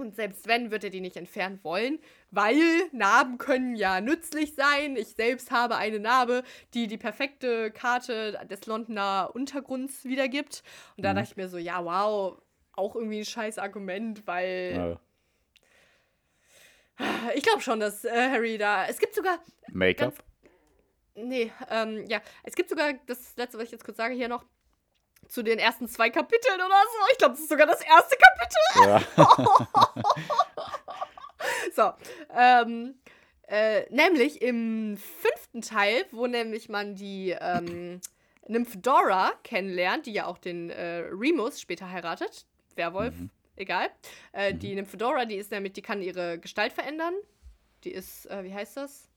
S1: Und selbst wenn, wird er die nicht entfernen wollen, weil Narben können ja nützlich sein. Ich selbst habe eine Narbe, die die perfekte Karte des Londoner Untergrunds wiedergibt. Und da
S2: Mhm.
S1: dachte ich mir so, ja, wow, auch irgendwie ein scheiß Argument, weil
S2: Ja.
S1: ich glaube schon, dass äh, Harry da. Es gibt sogar.
S2: Make-up.
S1: Nee, ähm, ja, es gibt sogar das letzte, was ich jetzt kurz sage, hier noch zu den ersten zwei Kapiteln oder so. Ich glaube, das ist sogar das erste Kapitel.
S2: Ja.
S1: So, ähm, äh, nämlich im fünften Teil, wo nämlich man die ähm, Nymphedora kennenlernt, die ja auch den äh, Remus später heiratet. Werwolf,
S2: Mhm.
S1: egal. Äh, Die Nymphedora, die ist nämlich, die kann ihre Gestalt verändern. Die ist, äh, wie heißt das?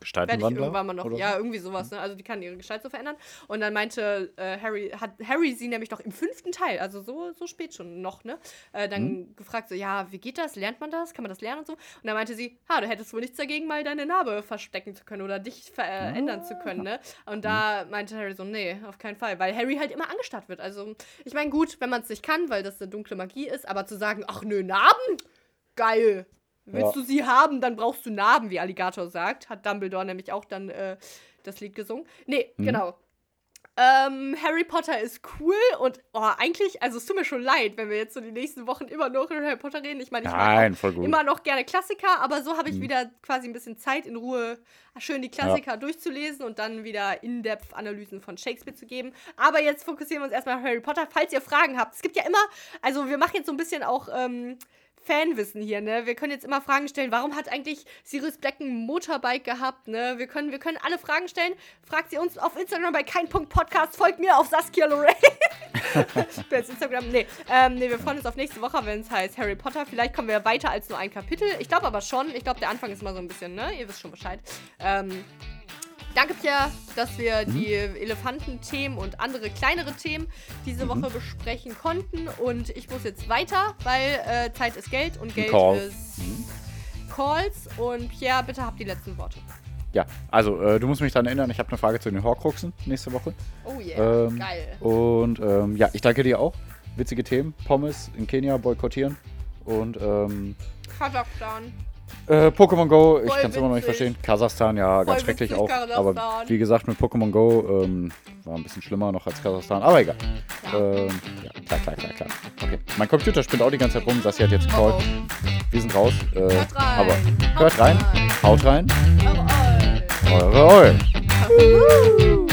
S2: Gestaltenwandler.
S1: irgendwann mal noch.
S2: oder
S1: Ja, irgendwie sowas, ne? Also die kann ihre Gestalt so verändern. Und dann meinte äh, Harry, hat Harry sie nämlich noch im fünften Teil, also so, so spät schon noch, ne? Äh, dann
S2: Mhm.
S1: gefragt, so, ja, wie geht das? Lernt man das? Kann man das lernen und so? Und dann meinte sie, ha, du hättest wohl nichts dagegen, mal deine Narbe verstecken zu können oder dich verändern zu können, ne? Und da
S2: Mhm.
S1: meinte Harry so, nee, auf keinen Fall. Weil Harry halt immer angestarrt wird. Also, ich meine, gut, wenn man es nicht kann, weil das eine dunkle Magie ist, aber zu sagen, ach nö, Narben? Geil. Willst
S2: Ja.
S1: du sie haben, dann brauchst du Narben, wie Alligator sagt. Hat Dumbledore nämlich auch dann äh, das Lied gesungen. Nee,
S2: Mhm.
S1: genau. Ähm, Harry Potter ist cool und oh, eigentlich, also es tut mir schon leid, wenn wir jetzt so die nächsten Wochen immer nur über Harry Potter reden. Ich meine, ich mag
S2: Nein, gut.
S1: immer noch gerne Klassiker, aber so habe ich
S2: Mhm.
S1: wieder quasi ein bisschen Zeit in Ruhe, schön die Klassiker durchzulesen und dann wieder In-Depth-Analysen von Shakespeare zu geben. Aber jetzt fokussieren wir uns erstmal auf Harry Potter. Falls ihr Fragen habt, es gibt ja immer, also wir machen jetzt so ein bisschen auch ähm, Fanwissen hier, ne? Wir können jetzt immer Fragen stellen, warum hat eigentlich Sirius Black ein Motorbike gehabt, ne? Wir können, wir können alle Fragen stellen. Fragt sie uns auf Instagram bei kein.podcast. Folgt mir auf Saskia Lorraine. ich bin jetzt Instagram. Nee, ähm, nee, wir freuen uns auf nächste Woche, wenn es heißt Harry Potter. Vielleicht kommen wir weiter als nur ein Kapitel. Ich glaube aber schon. Ich glaube, der Anfang ist immer so ein bisschen, ne? Ihr wisst schon Bescheid. Ähm, Danke, Pierre, dass wir
S2: Mhm.
S1: die Elefantenthemen und andere kleinere Themen diese
S2: Mhm.
S1: Woche besprechen konnten. Und ich muss jetzt weiter, weil äh, Zeit ist Geld und Geld
S2: Call.
S1: ist Calls. Und Pierre, bitte habt die letzten Worte.
S2: Ja, also äh, du musst mich daran erinnern, ich habe eine Frage zu den Horcruxen nächste Woche.
S1: Oh yeah,
S2: Ähm,
S1: geil.
S2: Und ähm, ja, ich danke dir auch. Witzige Themen. Pommes in Kenia boykottieren. Und ähm,
S1: Kasachstan.
S2: Äh, Pokémon Go, ich kann es immer noch nicht verstehen. Kasachstan, ja, ganz
S1: Voll
S2: schrecklich
S1: witzig,
S2: auch. Aber
S1: Kasachstan.
S2: wie gesagt, mit Pokémon Go ähm, war ein bisschen schlimmer noch als Kasachstan. Aber egal.
S1: Ja.
S2: Ähm, ja, klar, klar, klar, klar. Okay. Mein Computer spinnt auch die ganze Zeit rum. Sassi hat jetzt
S1: Oh,
S2: Call. Wir sind raus. Äh,
S1: Hört rein.
S2: Aber hört
S1: rein.
S2: Haut rein.
S1: oh.
S2: Eure Eul.
S1: Juhu.